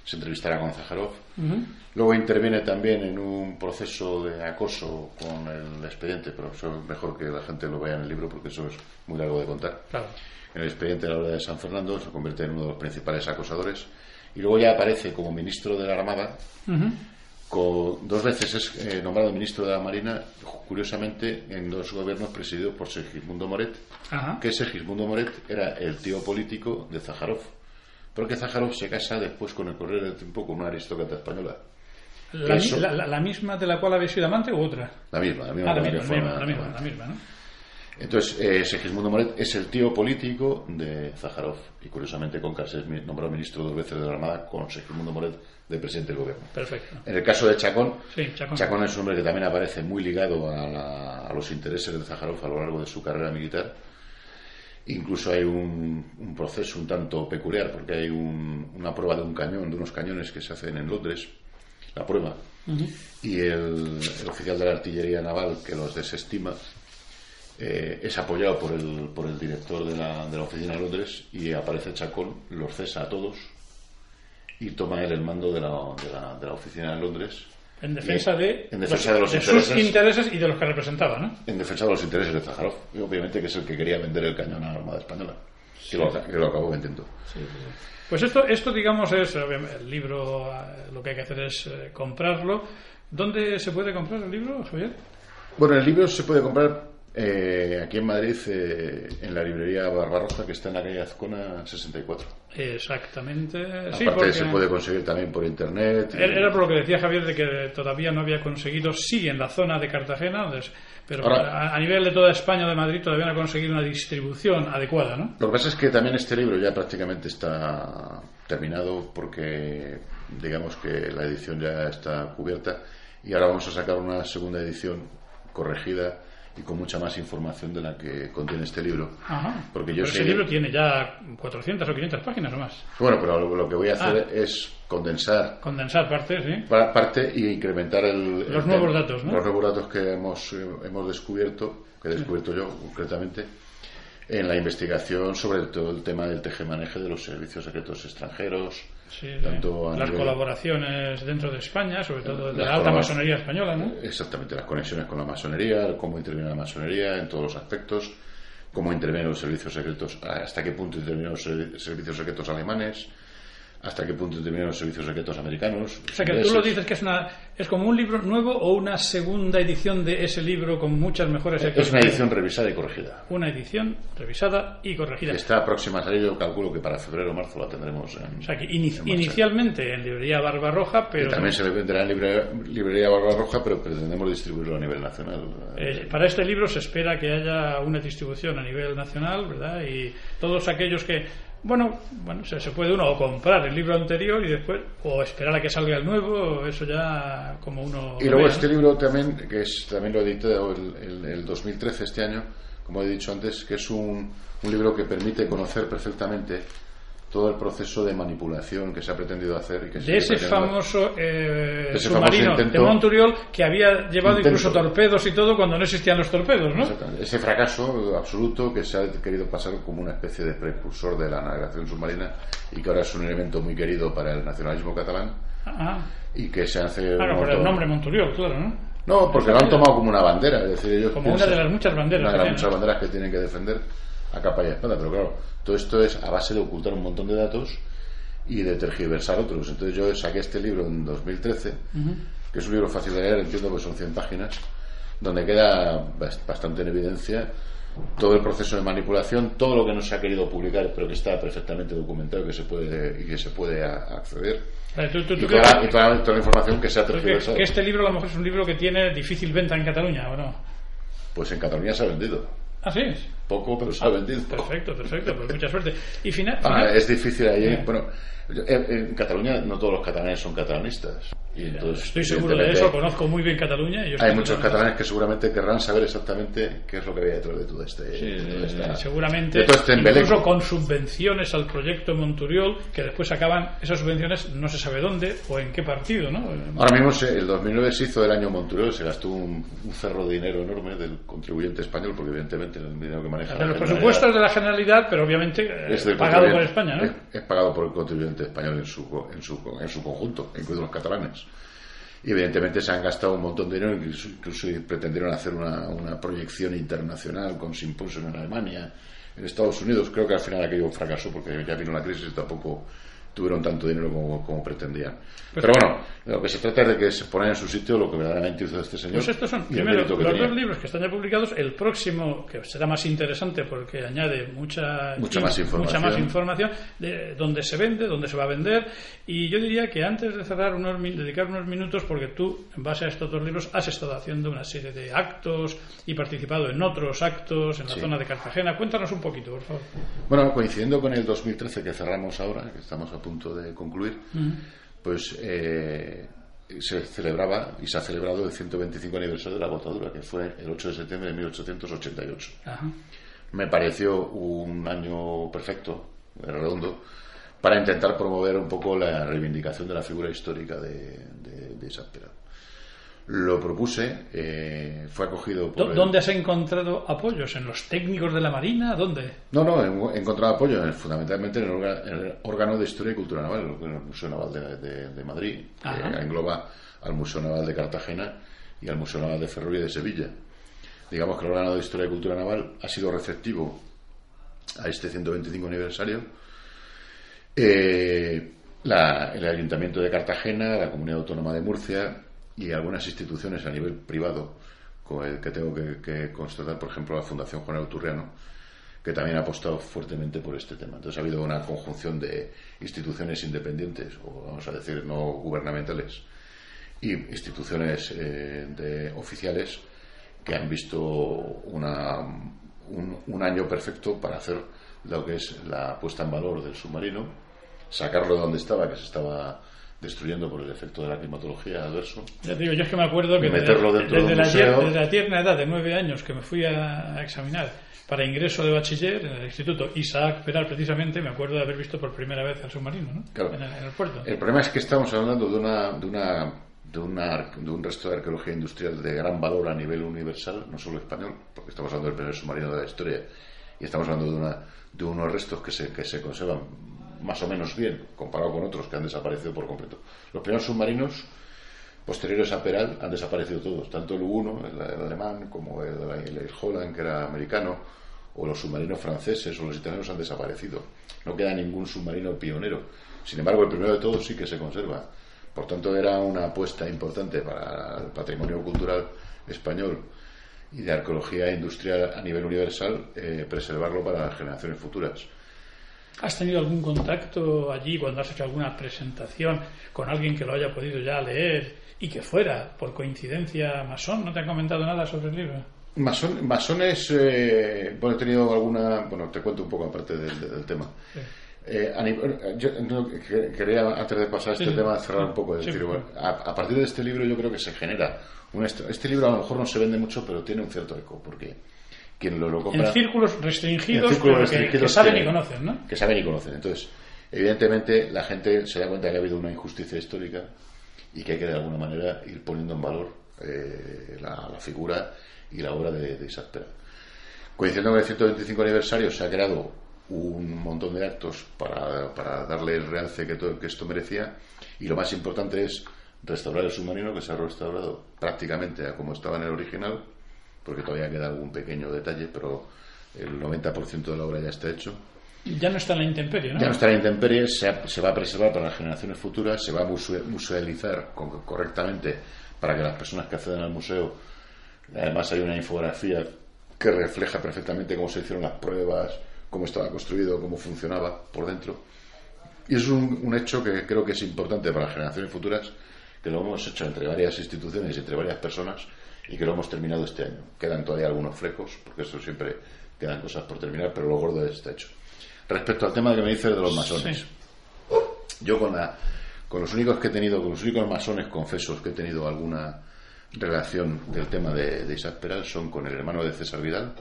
S3: se entrevistara con Zaharov.
S2: Ujú.
S3: Luego interviene también en un proceso de acoso con el expediente, pero eso es mejor que la gente lo vea en el libro porque eso es muy largo de contar.
S2: Claro.
S3: En el expediente de la Orden de San Fernando se convierte en uno de los principales acosadores y luego ya aparece como ministro de la Armada.
S2: Ujú.
S3: Con, dos veces es eh, nombrado ministro de la Marina, curiosamente en dos gobiernos presididos por Segismundo Moret,
S2: Ajá.
S3: que Segismundo Moret era el tío político de Zaharov. porque Zaharov se casa después con el correr del tiempo con una aristócrata española.
S2: La, mi-
S3: Eso-
S2: la- la- la misma de la cual habéis sido amante u otra?
S3: La misma, la misma.
S2: Ah, la misma, la misma,
S3: una-
S2: la misma, la misma, ¿no?
S3: Entonces, eh, Segismundo Moret es el tío político de Zaharov. Y curiosamente, Concas es nombrado ministro dos veces de la Armada con Segismundo Moret de presidente del gobierno.
S2: Perfecto.
S3: En el caso de Chacón,
S2: Sí, Chacón.
S3: es un hombre que también aparece muy ligado a, la- a los intereses de Zaharov a lo largo de su carrera militar. Incluso hay un, un proceso un tanto peculiar, porque hay un- una prueba de un cañón, de unos cañones que se hacen en Londres, la prueba, y el, el oficial de la artillería naval que los desestima eh, es apoyado por el, por el director de la, de la oficina de Londres y aparece Chacón, los cesa a todos y toma él el mando de la, de la, de la oficina de Londres.
S2: En defensa
S3: Y-
S2: de,
S3: en defensa de los
S2: sus
S3: intereses
S2: intereses y de los que representaba, ¿no?
S3: en defensa de los intereses de Zaharov y obviamente que es el que quería vender el cañón a la Armada Española que, lo, que lo acabó vendiendo
S2: Pues esto, esto digamos, es obviamente, el libro, eh, lo que hay que hacer es eh, comprarlo. ¿Dónde se puede comprar el libro, Javier?
S3: bueno el libro se puede comprar eh, aquí en Madrid eh, en la librería Barbarroja que está en la calle Azcona 64
S2: Exactamente. Sí,
S3: aparte
S2: porque
S3: se puede conseguir también por internet y-
S2: era por lo que decía Javier de que todavía no había conseguido, sí, en la zona de Cartagena, pero
S3: Ahora-
S2: a, nivel de toda España de Madrid todavía no ha conseguido una distribución adecuada, ¿no?
S3: Lo que pasa es que también este libro ya prácticamente está terminado porque digamos que la edición ya está cubierta y ahora vamos a sacar una segunda edición corregida y con mucha más información de la que contiene este libro.
S2: Ajá.
S3: Porque yo
S2: Pero
S3: sé-
S2: ese libro tiene ya 400 o 500 páginas o más.
S3: Bueno, pero lo, lo que voy a hacer
S2: Ah.
S3: es condensar
S2: Condensar partes, ¿sí?
S3: pa- parte y incrementar el,
S2: Los
S3: el
S2: nuevos datos, ¿no?
S3: los nuevos datos que hemos, eh, hemos descubierto, que he descubierto yo concretamente, en la investigación sobre todo el tema del tejemaneje de los servicios secretos extranjeros,
S2: Sí,
S3: tanto
S2: Las
S3: nivel-
S2: colaboraciones dentro de España, sobre todo de
S3: Las
S2: la alta masonería española, ¿no?
S3: Exactamente, las conexiones con la masonería, cómo interviene la masonería en todos los aspectos, cómo intervienen los servicios secretos, hasta qué punto intervienen los servi- servicios secretos alemanes, hasta qué punto intervienen los servicios secretos americanos.
S2: O sea, que tú lo dices que es, una, es como un libro nuevo o una segunda edición de ese libro con muchas mejores
S3: Es una edición revisada y corregida.
S2: Una edición revisada y corregida.
S3: que está próxima a salir, yo calculo que para febrero o marzo la tendremos en,
S2: O sea, que ini-
S3: en
S2: inicialmente en librería Barbarroja, pero
S3: también se venderá en librería, librería Barbarroja, pero pretendemos distribuirlo a nivel nacional.
S2: eh, para este libro se espera que haya una distribución a nivel nacional, ¿verdad? Y todos aquellos que, bueno, bueno se, se puede uno o comprar el libro anterior y después, o esperar a que salga el nuevo, eso ya como uno.
S3: Y luego
S2: vea,
S3: este
S2: ¿no?
S3: libro también, que es también lo edité el, el, el 2013 este año, como he dicho antes, que es un, un libro que permite conocer perfectamente todo el proceso de manipulación que se ha pretendido hacer y que
S2: de
S3: sigue
S2: ese famoso eh,
S3: Ese
S2: submarino
S3: famoso intento-
S2: de Monturiol que había llevado
S3: Intento.
S2: incluso torpedos y todo cuando no existían los torpedos, ¿no?
S3: Ese fracaso absoluto que se ha querido pasar como una especie de precursor de la navegación submarina y que ahora es un elemento muy querido para el nacionalismo catalán
S2: Ah,
S3: y que se hace
S2: claro, por el nombre Monturiol, claro, ¿no?
S3: No, porque lo han tomado como una bandera, es decir, ellos
S2: Como una de las muchas banderas
S3: una de
S2: que
S3: las
S2: tienen.
S3: muchas banderas que tienen que defender a capa y espada, pero claro, todo esto es a base de ocultar un montón de datos y de tergiversar otros. Entonces yo saqué este libro en 2013, que es un libro fácil de leer, entiendo que son 100 páginas, donde queda bas- bastante en evidencia todo el proceso de manipulación, todo lo que no se ha querido publicar, pero que está perfectamente documentado que se puede, y que se puede acceder.
S2: Tú- tú-
S3: Y
S2: tú
S3: toda, la- y toda la- toda la información que se ha tergiversado.
S2: que este libro a lo mejor es un libro que tiene difícil venta en Cataluña, ¿o no?
S3: Pues en Cataluña se ha vendido.
S2: Ah, sí.
S3: Poco, pero se ha vendido.
S2: Perfecto, perfecto, pues mucha suerte. Y final,
S3: Ah,
S2: final-
S3: es difícil ahí.
S2: Eh.
S3: Bueno, en, en Cataluña no todos los catalanes son catalanistas. Y entonces,
S2: estoy seguro de eso, conozco muy bien Cataluña. Y yo
S3: Hay muchos catalanes que seguramente querrán saber exactamente qué es lo que había detrás de todo este. de toda esta-
S2: Seguramente,
S3: de todo este
S2: incluso con subvenciones al proyecto Monturiol, que después acaban esas subvenciones no se sabe dónde o en qué partido, ¿no?
S3: Ahora mismo el 2009 se hizo el año Monturiol, se gastó un, un cerro de dinero enorme del contribuyente español, porque evidentemente el dinero que maneja
S2: de los presupuestos de la Generalidad, pero obviamente
S3: es
S2: pagado por España, ¿no?
S3: Es, es pagado por el contribuyente español en su, en su, en su conjunto, incluidos los catalanes. Y evidentemente se han gastado un montón de dinero, incluso, incluso pretendieron hacer una, una proyección internacional con simposios en Alemania, en Estados Unidos. Creo que al final aquello fracasó porque ya vino la crisis y tampoco tuvieron tanto dinero como, como pretendían. Pero bueno, lo que se trata es de que se ponga en su sitio lo que verdaderamente hizo este señor.
S2: Pues estos son, primero, los
S3: tenía.
S2: dos libros que están ya publicados. El próximo, que será más interesante porque añade mucha,
S3: Mucha más información.
S2: mucha más información, de dónde se vende, dónde se va a vender. Y yo diría que antes de cerrar, unos, dedicar unos minutos, porque tú, en base a estos dos libros, has estado haciendo una serie de actos y participado en otros actos en la
S3: Sí.
S2: zona de Cartagena. Cuéntanos un poquito, por favor.
S3: Bueno, coincidiendo con el 2013 que cerramos ahora, que estamos a punto de concluir, pues eh, se celebraba y se ha celebrado el 125 aniversario de la botadura, que fue el 8 de septiembre de 1888.
S2: Ajá.
S3: Me pareció un año perfecto, redondo, para intentar promover un poco la reivindicación de la figura histórica de, de, Peral. Lo propuse, eh, fue acogido por...
S2: ¿Dó-
S3: el-
S2: ¿Dónde has encontrado apoyos? ¿En los técnicos de la Marina? ¿Dónde?
S3: No, no, he encontrado apoyo en- fundamentalmente en el, orga- en el órgano de Historia y Cultura Naval, en el Museo Naval de, de- de Madrid, que engloba al Museo Naval de Cartagena y al Museo Naval de Ferrovia de Sevilla. Digamos que el órgano de Historia y Cultura Naval ha sido receptivo a este 125 aniversario. Eh, la- el Ayuntamiento de Cartagena, la Comunidad Autónoma de Murcia y algunas instituciones a nivel privado, con el que tengo que, que constatar, por ejemplo, la Fundación Juan Auturriano, que también ha apostado fuertemente por este tema. Entonces ha habido una conjunción de instituciones independientes, o vamos a decir no gubernamentales, y instituciones eh, de oficiales que han visto una, un, un año perfecto para hacer lo que es la puesta en valor del submarino, sacarlo de donde estaba, que se estaba destruyendo por el efecto de la climatología adverso.
S2: Ya digo, yo es que me acuerdo que desde, la, desde tierna edad de nueve años que me fui a, a examinar para ingreso de bachiller en el Instituto Isaac Peral, precisamente, me acuerdo de haber visto por primera vez al submarino, ¿no?
S3: Claro.
S2: En, el, en el puerto.
S3: El problema es que estamos hablando de una, de una de, una- de un resto de arqueología industrial de gran valor a nivel universal, no solo español, porque estamos hablando del primer submarino de la historia y estamos hablando de, una, de unos restos que se, que se conservan más o menos bien comparado con otros que han desaparecido por completo. Los primeros submarinos posteriores a Peral han desaparecido todos, tanto el U-1, el, alemán, como el, el- el Holland, que era americano, o los submarinos franceses o los italianos han desaparecido. No queda ningún submarino pionero. Sin embargo, el primero de todos sí que se conserva. Por tanto, era una apuesta importante para el patrimonio cultural español y de arqueología industrial a nivel universal eh, preservarlo para las generaciones futuras.
S2: ¿Has tenido algún contacto allí cuando has hecho alguna presentación con alguien que lo haya podido ya leer y que fuera, por coincidencia, masón? ¿No te han comentado nada sobre el libro?
S3: Masón- masones, eh, bueno, he tenido alguna, bueno, te cuento un poco aparte del, del tema.
S2: Sí.
S3: Eh, a nivel- yo no, quería, antes de pasar a este
S2: Sí,
S3: tema, cerrar un poco. Es
S2: Sí,
S3: decir, bueno, a, a partir de este libro yo creo que se genera un est- Este libro a lo mejor no se vende mucho, pero tiene un cierto eco, porque quien lo, lo compra...
S2: En círculos restringidos,
S3: en círculos
S2: pero que-
S3: restringidos
S2: que, saben
S3: que-
S2: y conocen, ¿no?
S3: Que saben y conocen. Entonces, evidentemente, la gente se da cuenta que ha habido una injusticia histórica y que hay que de alguna manera ir poniendo en valor eh, la, la figura y la obra de, de Isaac Peral. Coincidiendo con el 125 aniversario, se ha creado un montón de actos para, para darle el realce que, todo- que esto merecía y lo más importante es restaurar el submarino que se ha restaurado prácticamente a como estaba en el original porque todavía queda algún pequeño detalle pero el 90% de la obra ya está hecho
S2: Ya no está en la intemperie, ¿no?
S3: ya no estará en intemperie, se, ha- se va a preservar para las generaciones futuras, se va a musealizar con- correctamente para que las personas que acceden al museo, además hay una infografía que refleja perfectamente cómo se hicieron las pruebas, cómo estaba construido, cómo funcionaba por dentro. Y es un, un hecho que creo que es importante para las generaciones futuras, que lo hemos hecho entre varias instituciones y entre varias personas y que lo hemos terminado este año. Quedan todavía algunos flecos, porque eso siempre quedan cosas por terminar, pero lo gordo está hecho. Respecto al tema que me dices de los masones,
S2: Sí.
S3: yo con, la, con los únicos que he tenido, con los únicos masones confesos que he tenido alguna relación del tema de, de Isaac Peral son con el hermano de César Vidal,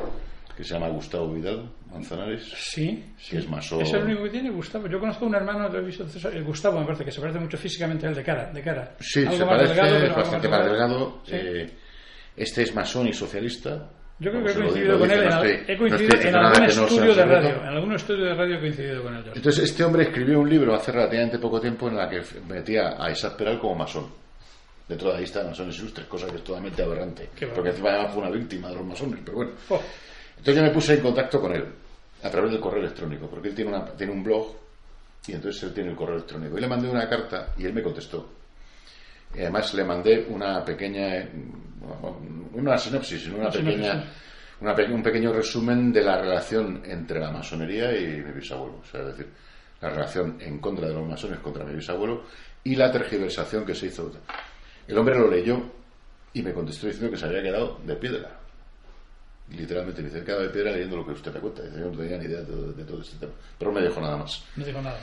S3: que se llama Gustavo Vidal Manzanares,
S2: Sí, sí.
S3: que es masón.
S2: Es el único que tiene Gustavo. Yo conozco un hermano, César- el Gustavo, me parece que se parece mucho físicamente a él de cara. De cara.
S3: Sí,
S2: Algo
S3: se parece,
S2: delgado,
S3: es bastante
S2: más
S3: más delgado.
S2: Sí.
S3: eh, este es masón y socialista.
S2: Yo creo que he coincidido con él,
S3: no estoy-
S2: he coincidido en algún estudio de radio. En algún estudio de radio he coincidido con ellos.
S3: Entonces, este hombre escribió un libro hace relativamente poco tiempo en la que metía a Isaac Peral como masón. Dentro de la lista de masones ilustres, cosa que es totalmente aberrante.
S2: Qué
S3: Porque encima además fue una víctima de los masones, pero bueno.
S2: Oh,
S3: Entonces yo me puse en contacto con él a través del correo electrónico, porque él tiene, una, tiene un blog Y entonces él tiene el correo electrónico. Y le mandé una carta y él me contestó. Y además le mandé una pequeña, una sinopsis, una pequeña, una un pequeño resumen de la relación entre la masonería y mi bisabuelo. O sea, es decir, la relación en contra de los masones contra mi bisabuelo y la tergiversación que se hizo. El hombre lo leyó y me contestó diciendo que se había quedado de piedra. Literalmente me dice, quedado de piedra leyendo lo que usted me cuenta. yo no tenía ni idea de, todo este tema. Pero no me dijo nada más.
S2: No dijo nada.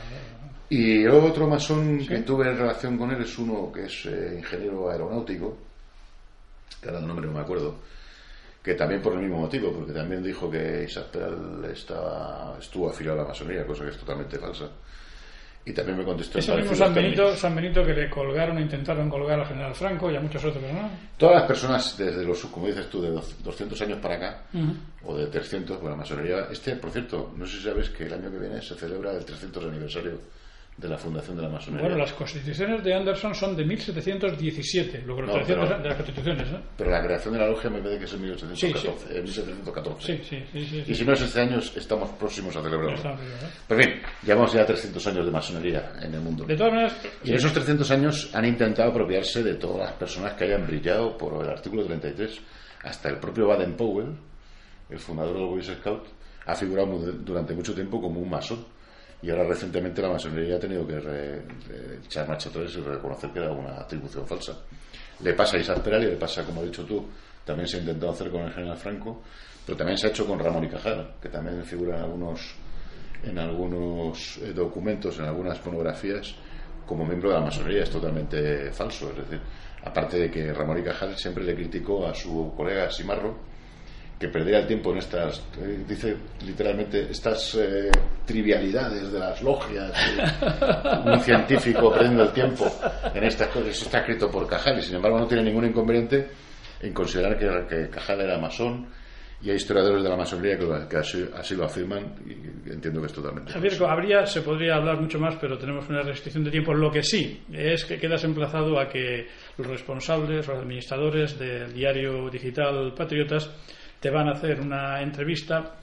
S3: Y otro masón que tuve en relación con él es uno que es eh, ingeniero aeronáutico, que ahora el nombre no me acuerdo, que también por el mismo motivo, porque también dijo que Isaac Peral estaba, estuvo afiliado a la masonería, cosa que es totalmente falsa. Y también me contestó.
S2: Ese mismo San Benito, San Benito que le colgaron, intentaron colgar al general Franco y a muchos otros, ¿no?
S3: Todas las personas, desde los, como dices tú, de 200 años para acá, o de 300, bueno, la masonería. Este, por cierto, no sé si sabes que el año que viene se celebra el 300 aniversario de la fundación de la masonería.
S2: Bueno, las constituciones de Anderson son de 1717, luego las de las constituciones. ¿eh?
S3: Pero la creación de la logia me parece que es en 1814. 1714.
S2: Sí, sí, sí,
S3: y si no es este año, estamos próximos a celebrarlo. Pero bien, llevamos ya 300 años de masonería en el mundo.
S2: De todas maneras,
S3: y en esos 300 años han intentado apropiarse de todas las personas que hayan brillado por el artículo 33. Hasta el propio Baden Powell, el fundador del Boy Scout, ha figurado durante mucho tiempo como un masón y ahora recientemente la masonería ha tenido que echar marcha atrás y reconocer que era una atribución falsa. Le pasa a Isaac Peral y le pasa, como has dicho tú, también se ha intentado hacer con el general Franco, pero también se ha hecho con Ramón y Cajal, que también figura en algunos, en algunos eh, documentos, en algunas monografías, como miembro de la masonería. Es totalmente falso. Es decir, aparte de que Ramón y Cajal siempre le criticó a su colega Simarro, que perdería el tiempo en estas, eh, dice literalmente, estas eh, trivialidades de las logias, <laughs> un científico perdiendo el tiempo en estas cosas. Eso está escrito por Cajal y sin embargo no tiene ningún inconveniente en considerar que, Cajal era masón y hay historiadores de la masonería que, así, lo afirman y entiendo que es totalmente.
S2: Javier, habría, se podría hablar mucho más, pero tenemos una restricción de tiempo. Lo que sí es que quedas emplazado a que los responsables, los administradores del diario digital Patriotas, te van a hacer una entrevista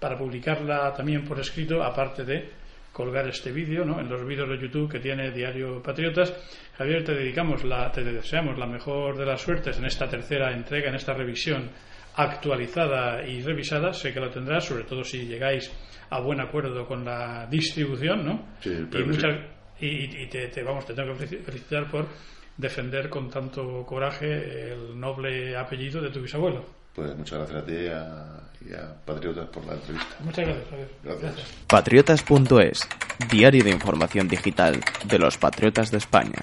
S2: para publicarla también por escrito, aparte de colgar este vídeo ¿no? en los vídeos de YouTube que tiene Diario Patriotas. Javier, te dedicamos la, te deseamos la mejor de las suertes en esta tercera entrega, en esta revisión actualizada y revisada. Sé que lo tendrás, sobre todo si llegáis a buen acuerdo con la distribución, ¿no? y, te, te, vamos, te tengo que felicitar por defender con tanto coraje el noble apellido de tu bisabuelo.
S3: Pues muchas gracias a ti y a, Patriotas por la entrevista.
S2: Muchas gracias, Javier.
S3: Gracias.
S1: Patriotas.es, diario de información digital de los patriotas de España.